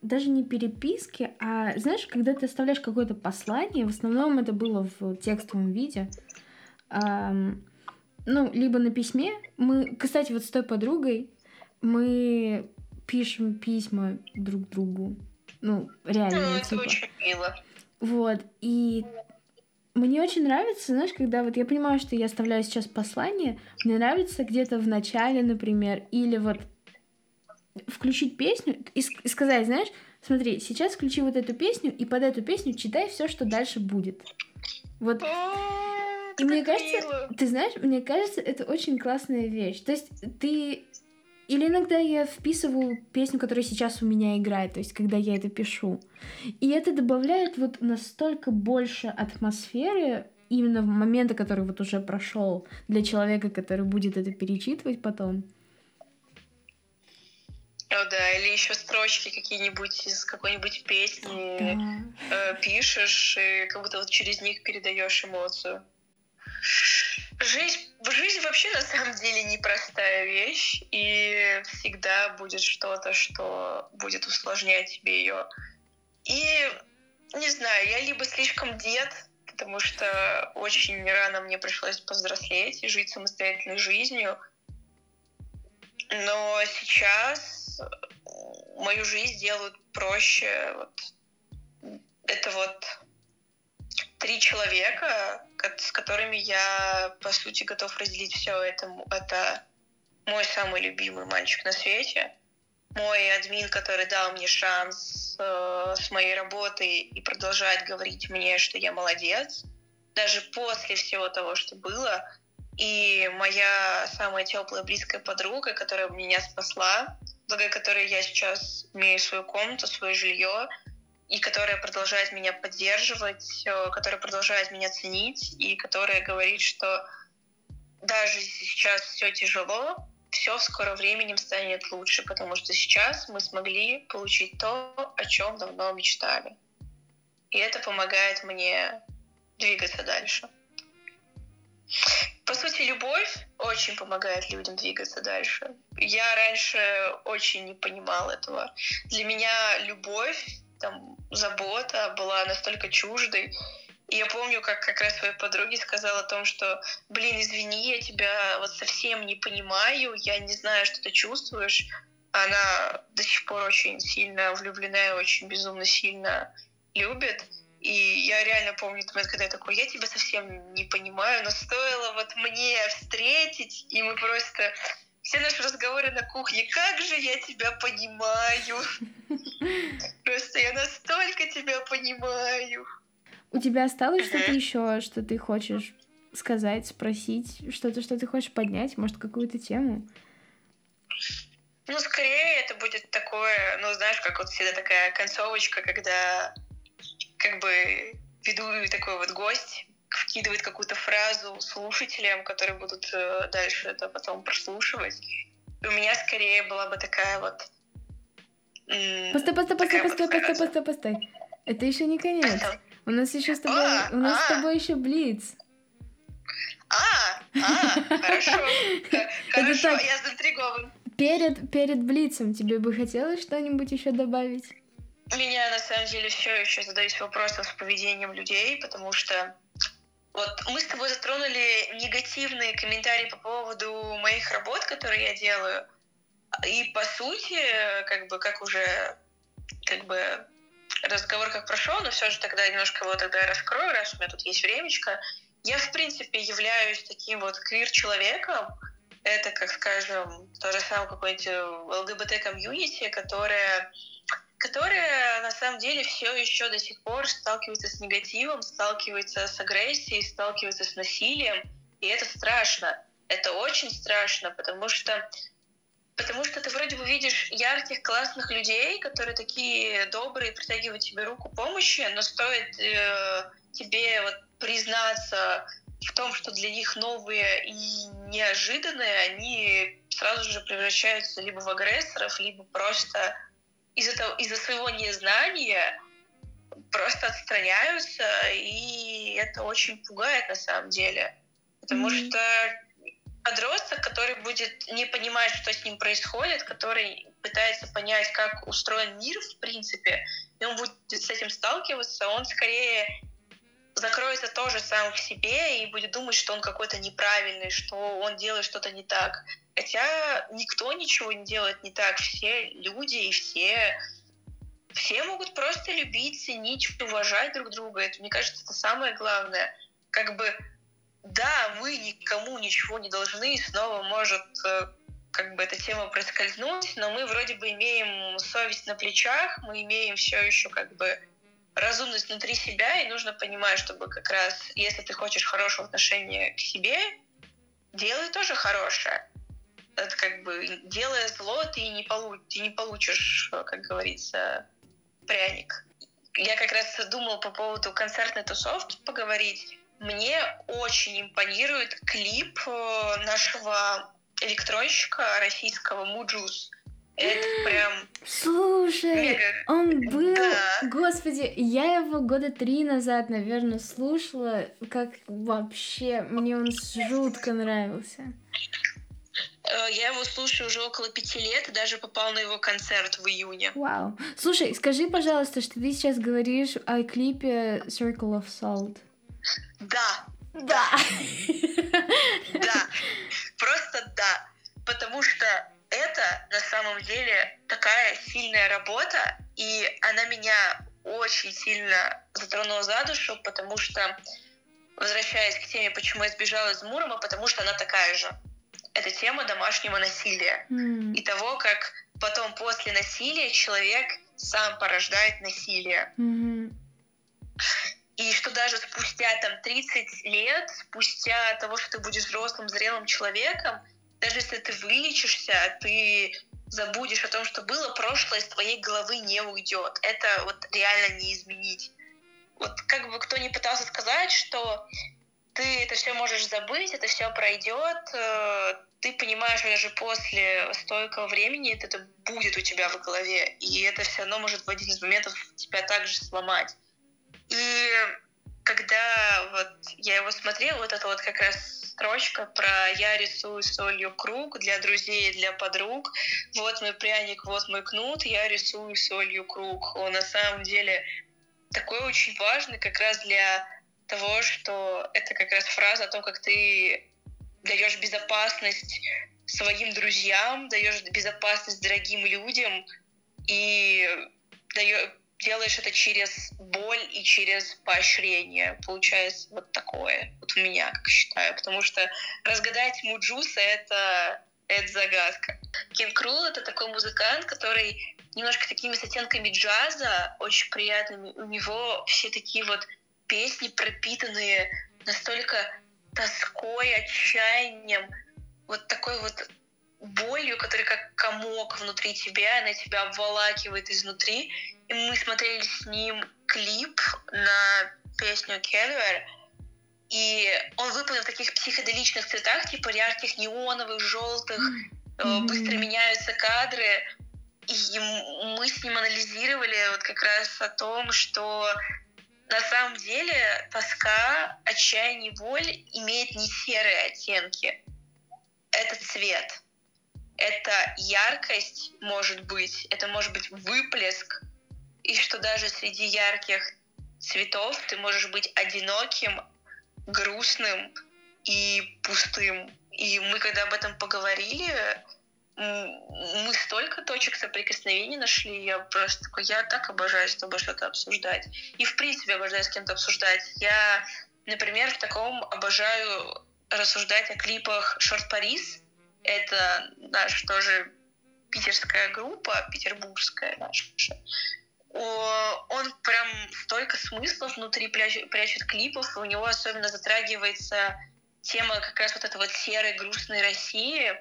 даже не переписки, а знаешь, когда ты оставляешь какое-то послание, в основном это было в текстовом виде, эм, ну, либо на письме. Мы, кстати, вот с той подругой мы пишем письма друг другу. Ну, реально. Ну, это типа. очень мило. Вот, и мне очень нравится, знаешь, когда вот я понимаю, что я оставляю сейчас послание, мне нравится где-то в начале, например, или вот включить песню и, и сказать, знаешь, смотри, сейчас включи вот эту песню, и под эту песню читай все, что дальше будет. Вот. И мне кажется, ты знаешь, мне кажется, это очень классная вещь. То есть ты... Или иногда я вписываю песню, которая сейчас у меня играет, то есть когда я это пишу. И это добавляет вот настолько больше атмосферы именно в момента, который вот уже прошел для человека, который будет это перечитывать потом. О, да, или еще строчки какие-нибудь из какой-нибудь песни да. э, пишешь, и как будто вот через них передаешь эмоцию. Жизнь, жизнь вообще на самом деле непростая вещь, и всегда будет что-то, что будет усложнять тебе ее. И не знаю, я либо слишком дед, потому что очень рано мне пришлось повзрослеть и жить самостоятельной жизнью. Но сейчас мою жизнь делают проще. Вот. Это вот три человека, с которыми я, по сути, готов разделить все это. Это мой самый любимый мальчик на свете, мой админ, который дал мне шанс э, с моей работой и продолжает говорить мне, что я молодец, даже после всего того, что было, и моя самая теплая близкая подруга, которая меня спасла, благодаря которой я сейчас имею свою комнату, свое жилье, и которая продолжает меня поддерживать, э, которая продолжает меня ценить, и которая говорит, что даже сейчас все тяжело, все в скором времени станет лучше, потому что сейчас мы смогли получить то, о чем давно мечтали. И это помогает мне двигаться дальше. По сути, любовь очень помогает людям двигаться дальше. Я раньше очень не понимала этого. Для меня любовь, там, забота была настолько чуждой. И я помню, как как раз своей подруге сказала о том, что, блин, извини, я тебя вот совсем не понимаю, я не знаю, что ты чувствуешь. Она до сих пор очень сильно влюблена и очень безумно сильно любит. И я реально помню момент, когда я такой, я тебя совсем не понимаю, но стоило вот мне встретить, и мы просто все наши разговоры на кухне, как же я тебя понимаю. Просто я настолько тебя понимаю. У тебя осталось что-то еще, что ты хочешь сказать, спросить, что-то, что ты хочешь поднять, может, какую-то тему? Ну, скорее это будет такое, ну, знаешь, как вот всегда такая концовочка, когда как бы веду такой вот гость, вкидывает какую-то фразу слушателям, которые будут э, дальше это потом прослушивать. И у меня скорее была бы такая вот... Постой, постой, постой, постой, постой, постой, постой. Это еще не конец. У нас еще с тобой, а, у нас а. с тобой еще блиц. А, а, хорошо. Хорошо, я заинтригован. Перед, перед блицем тебе бы хотелось что-нибудь еще добавить? Меня на самом деле все еще задаюсь вопросом с поведением людей, потому что вот мы с тобой затронули негативные комментарии по поводу моих работ, которые я делаю. И по сути, как бы, как уже, как бы, разговор как прошел, но все же тогда немножко его тогда раскрою, раз у меня тут есть времечко. Я, в принципе, являюсь таким вот квир-человеком. Это, как скажем, то же самое какое-нибудь ЛГБТ-комьюнити, которое которая на самом деле все еще до сих пор сталкивается с негативом, сталкивается с агрессией, сталкивается с насилием. И это страшно. Это очень страшно, потому что Потому что ты вроде бы видишь ярких, классных людей, которые такие добрые, притягивают тебе руку помощи, но стоит э, тебе вот признаться в том, что для них новые и неожиданные, они сразу же превращаются либо в агрессоров, либо просто из-за того, из-за своего незнания просто отстраняются, и это очень пугает на самом деле. Потому mm-hmm. что подросток, который будет не понимать, что с ним происходит, который пытается понять, как устроен мир в принципе, и он будет с этим сталкиваться, он скорее закроется тоже сам в себе и будет думать, что он какой-то неправильный, что он делает что-то не так. Хотя никто ничего не делает не так. Все люди и все все могут просто любить, ценить, уважать друг друга. Это, мне кажется, это самое главное. Как бы, да, мы никому ничего не должны, и снова может э, как бы эта тема проскользнуть, но мы вроде бы имеем совесть на плечах, мы имеем все еще как бы разумность внутри себя, и нужно понимать, чтобы как раз, если ты хочешь хорошего отношения к себе, делай тоже хорошее. Это как бы, делая зло, ты не, полу ты не получишь, как говорится, пряник. Я как раз думал по поводу концертной тусовки поговорить. Мне очень импонирует клип э, нашего электронщика российского Муджус. Это прям... Слушай, мега... он был... Да. Господи, я его года три назад, наверное, слушала. Как вообще, мне он жутко нравился. Э, Я его слушаю уже около пяти лет и даже попал на его концерт в июне. Вау. Слушай, скажи, пожалуйста, что ты сейчас говоришь о клипе Circle of Salt. Да, Да. да, просто да. Потому что это на самом деле такая сильная работа, и она меня очень сильно затронула за душу, потому что, возвращаясь к теме, почему я сбежала из Мурома, потому что она такая же. Это тема домашнего насилия. М, И того, как потом после насилия человек сам порождает насилие. мгм. И что даже спустя там 30 лет, спустя того, что ты будешь взрослым, зрелым человеком, даже если ты вылечишься, ты забудешь о том, что было, прошлое из твоей головы не уйдет. Это вот реально не изменить. Вот как бы кто ни пытался сказать, что ты это все можешь забыть, это все пройдет, э, ты понимаешь, даже после стойкого времени это будет у тебя в голове, и это все равно может в один из моментов тебя также сломать. И когда вот я его смотрела, вот эта вот как раз строчка про «я рисую солью круг для друзей, для подруг», «вот мой пряник, вот мой кнут, я рисую солью круг». Он на самом деле такой очень важный как раз для того, что это как раз фраза о том, как ты даешь безопасность своим друзьям, даешь безопасность дорогим людям и даешь, делаешь это через боль и через поощрение. Получается вот такое. Вот у меня, как считаю. Потому что разгадать Муджуса — это, это загадка. Кен Крул — это такой музыкант, который немножко такими с оттенками джаза, очень приятными. У него все такие вот песни, пропитанные настолько тоской, отчаянием, вот такой вот болью, которая как комок внутри тебя, она тебя обволакивает изнутри. И мы смотрели с ним клип на песню Келвер, и он выполнен в таких психоделичных цветах, типа ярких неоновых, желтых, э, быстро меняются кадры. И мы с ним анализировали вот как раз о том, что на самом деле тоска, отчаяние, боль имеет не серые оттенки. Это цвет. Это яркость может быть, это может быть выплеск. И что даже среди ярких цветов ты можешь быть одиноким, грустным и пустым. И мы когда об этом поговорили, мы столько точек соприкосновения нашли, я просто такой, я так обожаю с тобой что-то обсуждать. И в принципе обожаю с кем-то обсуждать. Я, например, в таком обожаю рассуждать о клипах Шорт Парис. Это наша тоже питерская группа, петербургская наша. Он прям столько смыслов внутри прячет, прячет клипов, у него особенно затрагивается тема как раз вот этой вот серой, грустной России,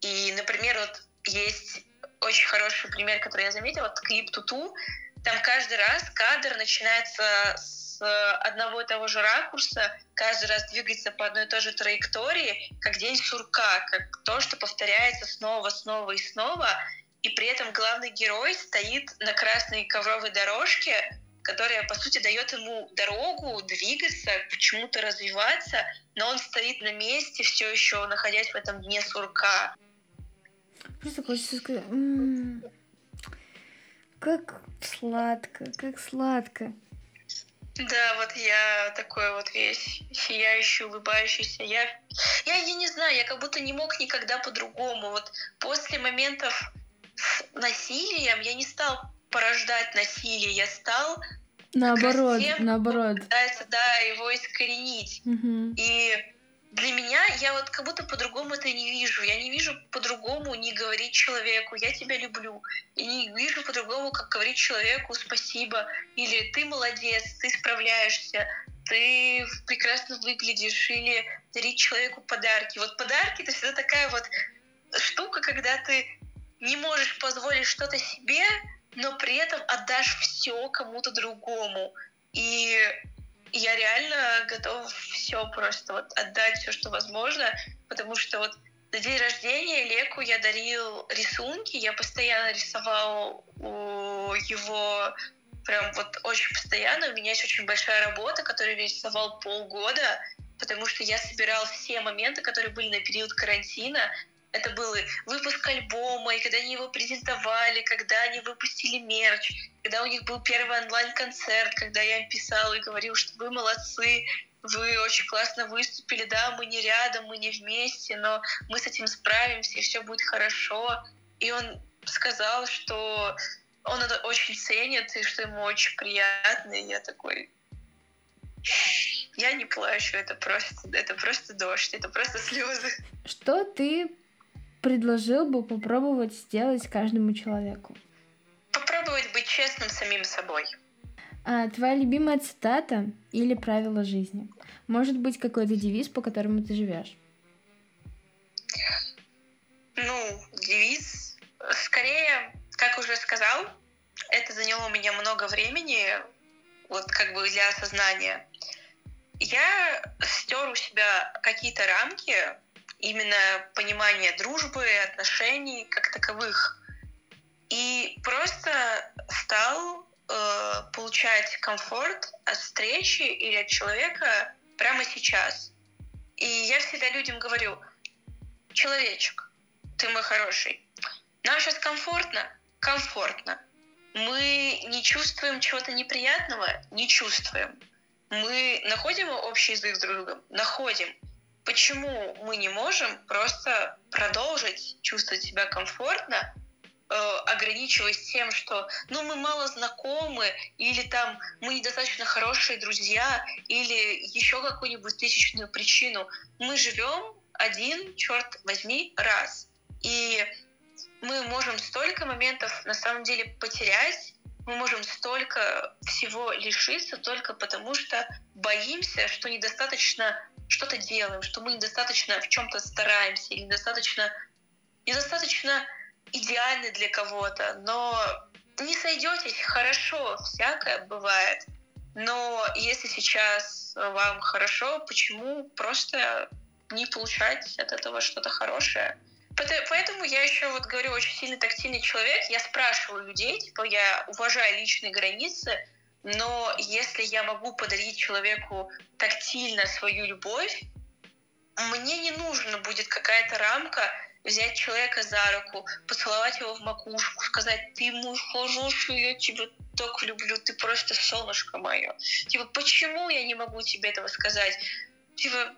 и, например, вот есть очень хороший пример, который я заметила, вот клип Туту. Там каждый раз кадр начинается с одного и того же ракурса, каждый раз двигается по одной и той же траектории, как день сурка, как то, что повторяется снова, снова и снова. И при этом главный герой стоит на красной ковровой дорожке, которая, по сути, дает ему дорогу двигаться, к чему-то развиваться, но он стоит на месте, все еще находясь в этом дне сурка. Просто хочется сказать, м-м, как сладко, как сладко. Да, вот я такой вот весь сияющий, улыбающийся. Я, я, я не знаю, я как будто не мог никогда по-другому. Вот после моментов с насилием я не стал порождать насилие, я стал Наоборот, тем, наоборот. пытается, да, его искоренить. Мгм. И для меня я вот как будто по-другому это не вижу. Я не вижу по-другому не говорить человеку «я тебя люблю». Я не вижу по-другому, как говорить человеку «спасибо» или «ты молодец, ты справляешься», «ты прекрасно выглядишь» или дарить человеку подарки. Вот подарки — это всегда такая вот штука, когда ты не можешь позволить что-то себе, но при этом отдашь все кому-то другому. И я реально готова все просто вот отдать все, что возможно, потому что вот на день рождения Леку я дарил рисунки, я постоянно рисовал у его прям вот очень постоянно. У меня есть очень большая работа, которую я рисовал полгода, потому что я собирал все моменты, которые были на период карантина. Это был выпуск альбома, и когда они его презентовали, когда они выпустили мерч, когда у них был первый онлайн-концерт, когда я им писал и говорил, что вы молодцы, вы очень классно выступили, да, мы не рядом, мы не вместе, но мы с этим справимся, и все будет хорошо. И он сказал, что он это очень ценит, и что ему очень приятно, и я такой... Я не плачу, это просто, это просто дождь, это просто слезы. Что ты предложил бы попробовать сделать каждому человеку? Попробовать быть честным самим собой. А твоя любимая цитата или правило жизни? Может быть, какой-то девиз, по которому ты живешь? Ну, девиз. Скорее, как уже сказал, это заняло у меня много времени, вот как бы для осознания. Я стер у себя какие-то рамки, именно понимание дружбы, отношений как таковых. И просто стал э, получать комфорт от встречи или от человека прямо сейчас. И я всегда людям говорю, человечек, ты мой хороший, нам сейчас комфортно? Комфортно. Мы не чувствуем чего-то неприятного? Не чувствуем. Мы находим общий язык с друг другом? Находим. Почему мы не можем просто продолжить чувствовать себя комфортно, Э, ограничиваясь тем, что ну мы мало знакомы, или там мы недостаточно хорошие друзья, или еще какую-нибудь тысячную причину. Мы живем один, черт возьми, раз. И мы можем столько моментов на самом деле потерять, мы можем столько всего лишиться только потому, что боимся, что недостаточно что-то делаем, что мы недостаточно в чем-то стараемся, или недостаточно, недостаточно идеальны для кого-то, но не сойдетесь, хорошо, всякое бывает. Но если сейчас вам хорошо, почему просто не получать от этого что-то хорошее? Поэтому я еще вот говорю, очень сильно тактильный человек. Я спрашиваю людей, типа, я уважаю личные границы, но если я могу подарить человеку тактильно свою любовь, мне не нужна будет какая-то рамка, взять человека за руку, поцеловать его в макушку, сказать, ты мой хороший, я тебя так люблю, ты просто солнышко мое. Типа, почему я не могу тебе этого сказать? Типа,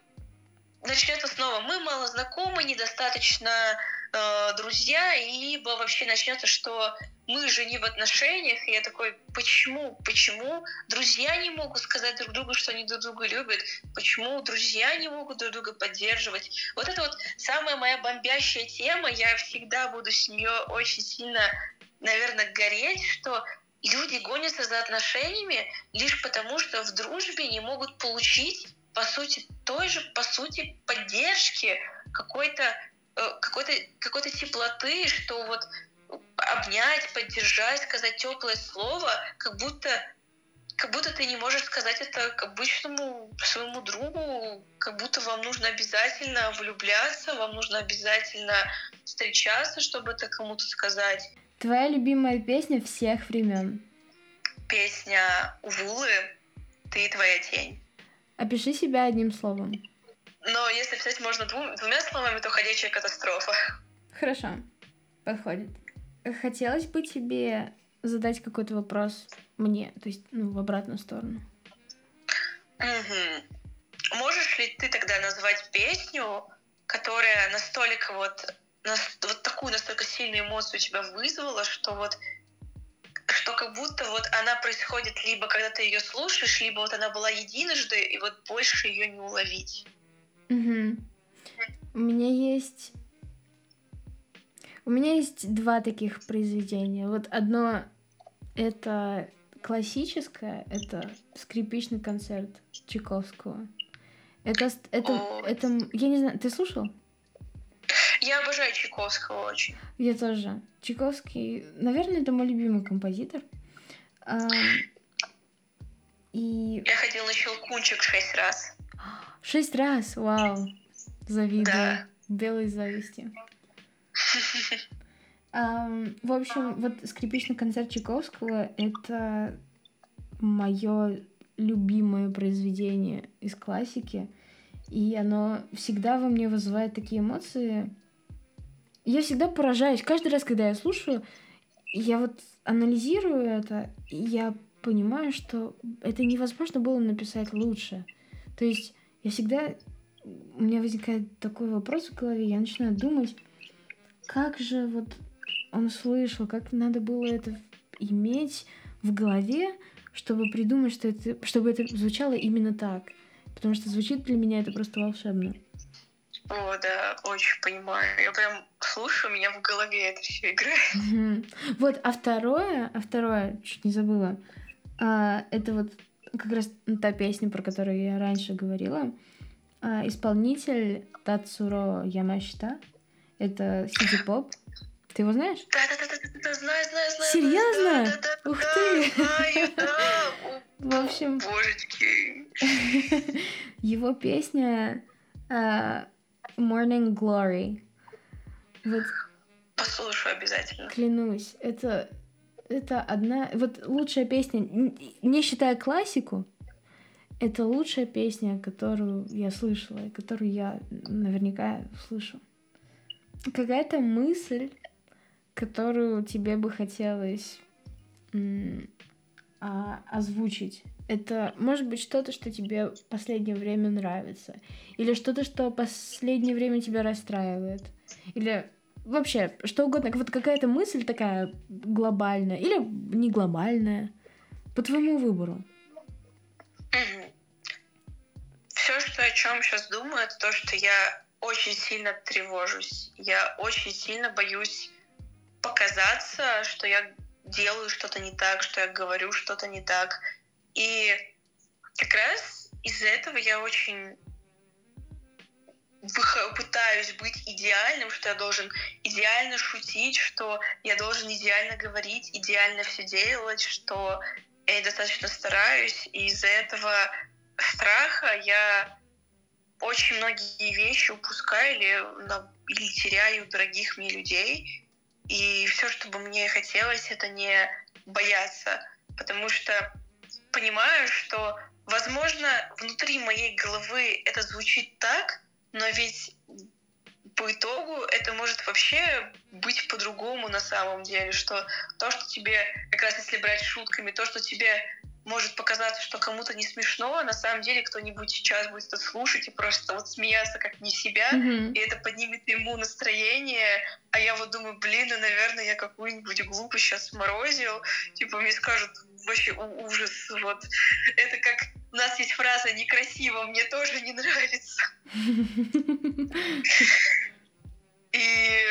начнется снова, мы мало знакомы, недостаточно э, друзья, либо вообще начнется, что мы же не в отношениях, и я такой, почему, почему друзья не могут сказать друг другу, что они друг друга любят, почему друзья не могут друг друга поддерживать. Вот это вот самая моя бомбящая тема, я всегда буду с нее очень сильно, наверное, гореть, что люди гонятся за отношениями лишь потому, что в дружбе не могут получить, по сути, той же, по сути, поддержки, какой-то какой-то какой-то теплоты, что вот обнять, поддержать, сказать теплое слово, как будто как будто ты не можешь сказать это к обычному своему другу, как будто вам нужно обязательно влюбляться, вам нужно обязательно встречаться, чтобы это кому-то сказать. Твоя любимая песня всех времен? Песня Увулы «Ты и твоя тень». Опиши себя одним словом. Но если писать можно двум, двумя словами, то «Ходячая катастрофа». Хорошо, подходит. Хотелось бы тебе задать какой-то вопрос мне, то есть, ну, в обратную сторону. Угу. Можешь ли ты тогда назвать песню, которая настолько вот, вот такую настолько сильную эмоцию у тебя вызвала, что вот что как будто вот она происходит либо когда ты ее слушаешь, либо вот она была единожды, и вот больше ее не уловить. Угу. У меня есть у меня есть два таких произведения. Вот одно это классическое, это скрипичный концерт Чайковского. Это, это, О. это, я не знаю, ты слушал? Я обожаю Чайковского очень. Я тоже. Чайковский, наверное, это мой любимый композитор. А, и... Я ходила на Щелкунчик шесть раз. Шесть раз? Вау. Завидую. Да. белой зависти. В общем, вот скрипичный концерт Чайковского — это мое любимое произведение из классики, и оно всегда во мне вызывает такие эмоции. Я всегда поражаюсь. Каждый раз, когда я слушаю, я вот анализирую это, и я понимаю, что это невозможно было написать лучше. То есть я всегда... У меня возникает такой вопрос в голове, я начинаю думать, как же вот он слышал, как надо было это иметь в голове, чтобы придумать, что это, чтобы это звучало именно так. Потому что звучит для меня это просто волшебно. О, да, очень понимаю. Я прям слушаю, у меня в голове это все играет. Вот, а второе, а второе, чуть не забыла, а, это вот как раз та песня, про которую я раньше говорила. А, исполнитель Тацуро Ямашита. Это сити-поп. Ты его знаешь? Да, да, да, да, да, знаю, знаю, знаю. Серьезно? Да, да, да, Ух да, ты! Знаю, да. В общем, Божечки. его песня а, Morning Glory. Вот Послушаю обязательно. клянусь, это это одна, вот лучшая песня, не считая классику, это лучшая песня, которую я слышала, и которую я наверняка слышу. Какая-то мысль, которую тебе бы хотелось а, озвучить. Это может быть что-то, что тебе в последнее время нравится. Или что-то, что последнее время тебя расстраивает. Или вообще что угодно. Вот какая-то мысль такая глобальная. Или не глобальная. По твоему выбору. Все, что о чем сейчас думаю, это то, что я очень сильно тревожусь. Я очень сильно боюсь показаться, что я делаю что-то не так, что я говорю что-то не так. И как раз из-за этого я очень пытаюсь быть идеальным, что я должен идеально шутить, что я должен идеально говорить, идеально все делать, что я достаточно стараюсь, и из-за этого страха я очень многие вещи упускаю или, на- или теряю дорогих мне людей. И все, что бы мне хотелось, это не бояться. Потому что понимаю, что, возможно, внутри моей головы это звучит так, но ведь по итогу это может вообще быть по-другому на самом деле, что то, что тебе, как раз если брать шутками, то, что тебе может показаться, что кому-то не смешно, а на самом деле кто-нибудь сейчас будет это слушать и просто вот смеяться как не себя, Мгм. и это поднимет ему настроение, а я вот думаю, блин, ну, наверное, я какую-нибудь глупость сейчас сморозил, типа мне скажут, вообще ужас, вот. Это как, у нас есть фраза «некрасиво, мне тоже не нравится». И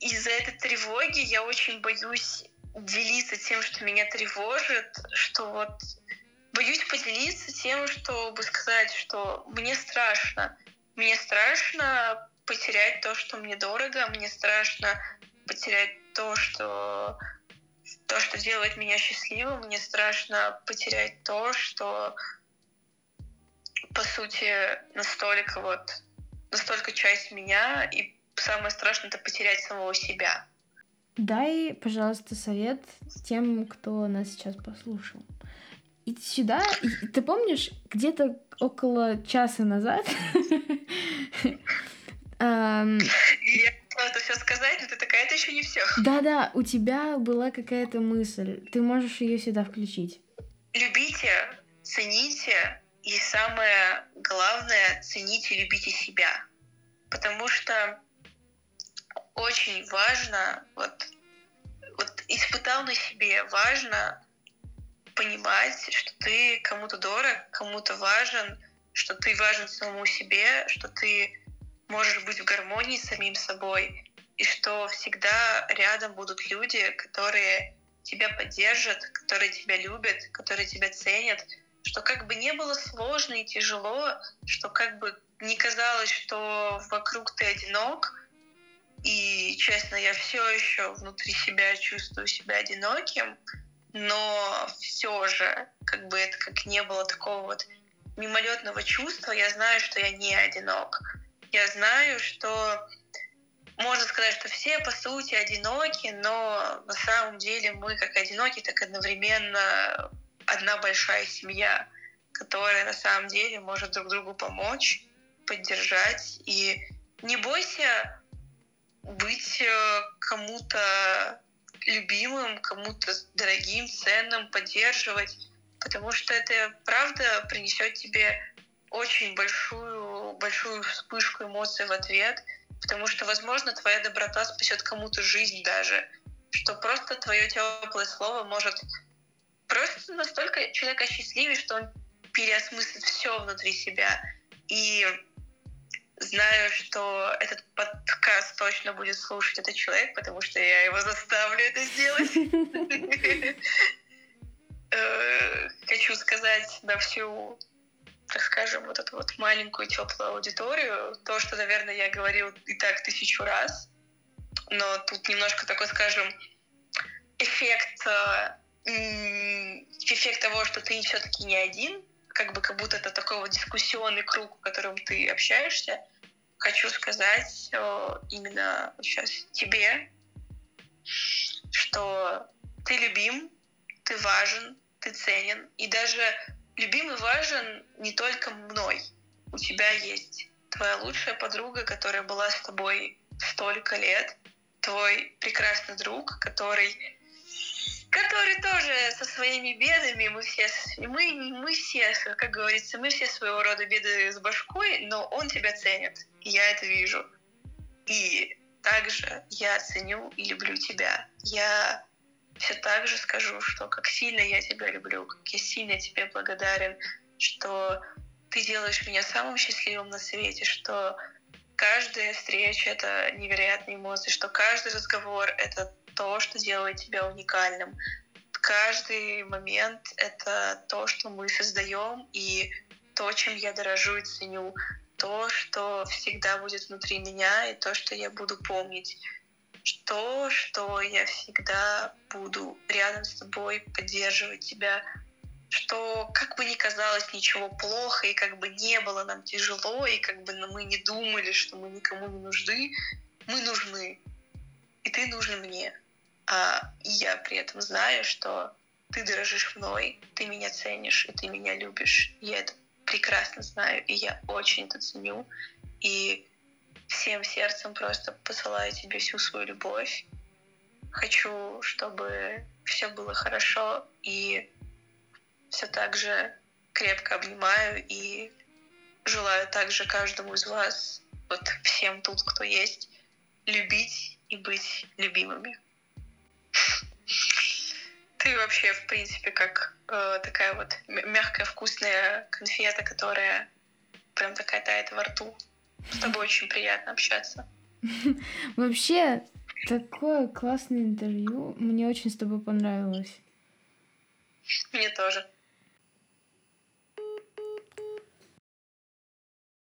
из-за этой тревоги я очень боюсь делиться тем, что меня тревожит, что вот боюсь поделиться тем, чтобы сказать, что мне страшно. Мне страшно потерять то, что мне дорого, мне страшно потерять то, что то, что делает меня счастливым, мне страшно потерять то, что по сути настолько вот настолько часть меня, и самое страшное это потерять самого себя. Дай, пожалуйста, совет тем, кто нас сейчас послушал. И сюда, и ты помнишь, где-то около часа назад И я это все сказать, но ты такая, это еще не все. Да-да, у тебя была какая-то мысль. Ты можешь ее сюда включить. Любите, цените, и самое главное, цените, любите себя. Потому что очень важно, вот, вот испытал на себе, важно понимать, что ты кому-то дорог, кому-то важен, что ты важен самому себе, что ты можешь быть в гармонии с самим собой, и что всегда рядом будут люди, которые тебя поддержат, которые тебя любят, которые тебя ценят, что как бы не было сложно и тяжело, что как бы не казалось, что вокруг ты одинок, и, честно, я все еще внутри себя чувствую себя одиноким, но все же, как бы это как не было такого вот мимолетного чувства, я знаю, что я не одинок. я знаю, что можно сказать, что все по сути одиноки, но на самом деле мы как одиноки, так одновременно одна большая семья, которая на самом деле может друг другу помочь, поддержать. И не бойся быть э, кому-то любимым, кому-то дорогим, ценным, поддерживать, потому что это правда принесет тебе очень большую, большую вспышку эмоций в ответ, потому что, возможно, твоя доброта спасет кому-то жизнь даже, что просто твое теплое слово может просто настолько человека счастливее, что он переосмыслит все внутри себя. И знаю, что этот подкаст точно будет слушать этот человек, потому что я его заставлю это сделать. Э, хочу сказать на всю, так скажем, вот эту вот маленькую теплую аудиторию, то, что, наверное, я говорил и так тысячу раз, но тут немножко такой, скажем, эффект, э, эффект того, что ты все-таки не один, как бы как будто это такой вот дискуссионный круг, в котором ты общаешься. Хочу сказать э, именно сейчас тебе, что ты любим, ты важен, ты ценен. И даже любим и важен не только мной. У тебя есть твоя лучшая подруга, которая была с тобой столько лет, твой прекрасный друг, который который тоже со своими бедами, мы все, мы, мы все, как говорится, мы все своего рода беды с башкой, но он тебя ценит, я это вижу. И также я ценю и люблю тебя. Я все так же скажу, что как сильно я тебя люблю, как я сильно тебе благодарен, что ты делаешь меня самым счастливым на свете, что каждая встреча — это невероятные эмоции, что каждый разговор — это то, что делает тебя уникальным. Каждый момент — это то, что мы создаем, и то, чем я дорожу и ценю, то, что всегда будет внутри меня, и то, что я буду помнить. То, что я всегда буду рядом с тобой, поддерживать тебя, что как бы ни казалось ничего плохо, и как бы не было нам тяжело, и как бы мы не думали, что мы никому не нужны, мы нужны. И ты нужен мне. А я при этом знаю, что ты дорожишь мной, ты меня ценишь, и ты меня любишь. Я это прекрасно знаю, и я очень это ценю. И всем сердцем просто посылаю тебе всю свою любовь. Хочу, чтобы все было хорошо, и все так же крепко обнимаю и желаю также каждому из вас, вот всем тут, кто есть, любить и быть любимыми. Ты вообще, в принципе, как э, такая вот мягкая, вкусная конфета, которая прям такая тает во рту. С тобой очень приятно общаться. Вообще, такое классное интервью. Мне очень с тобой понравилось. Мне тоже.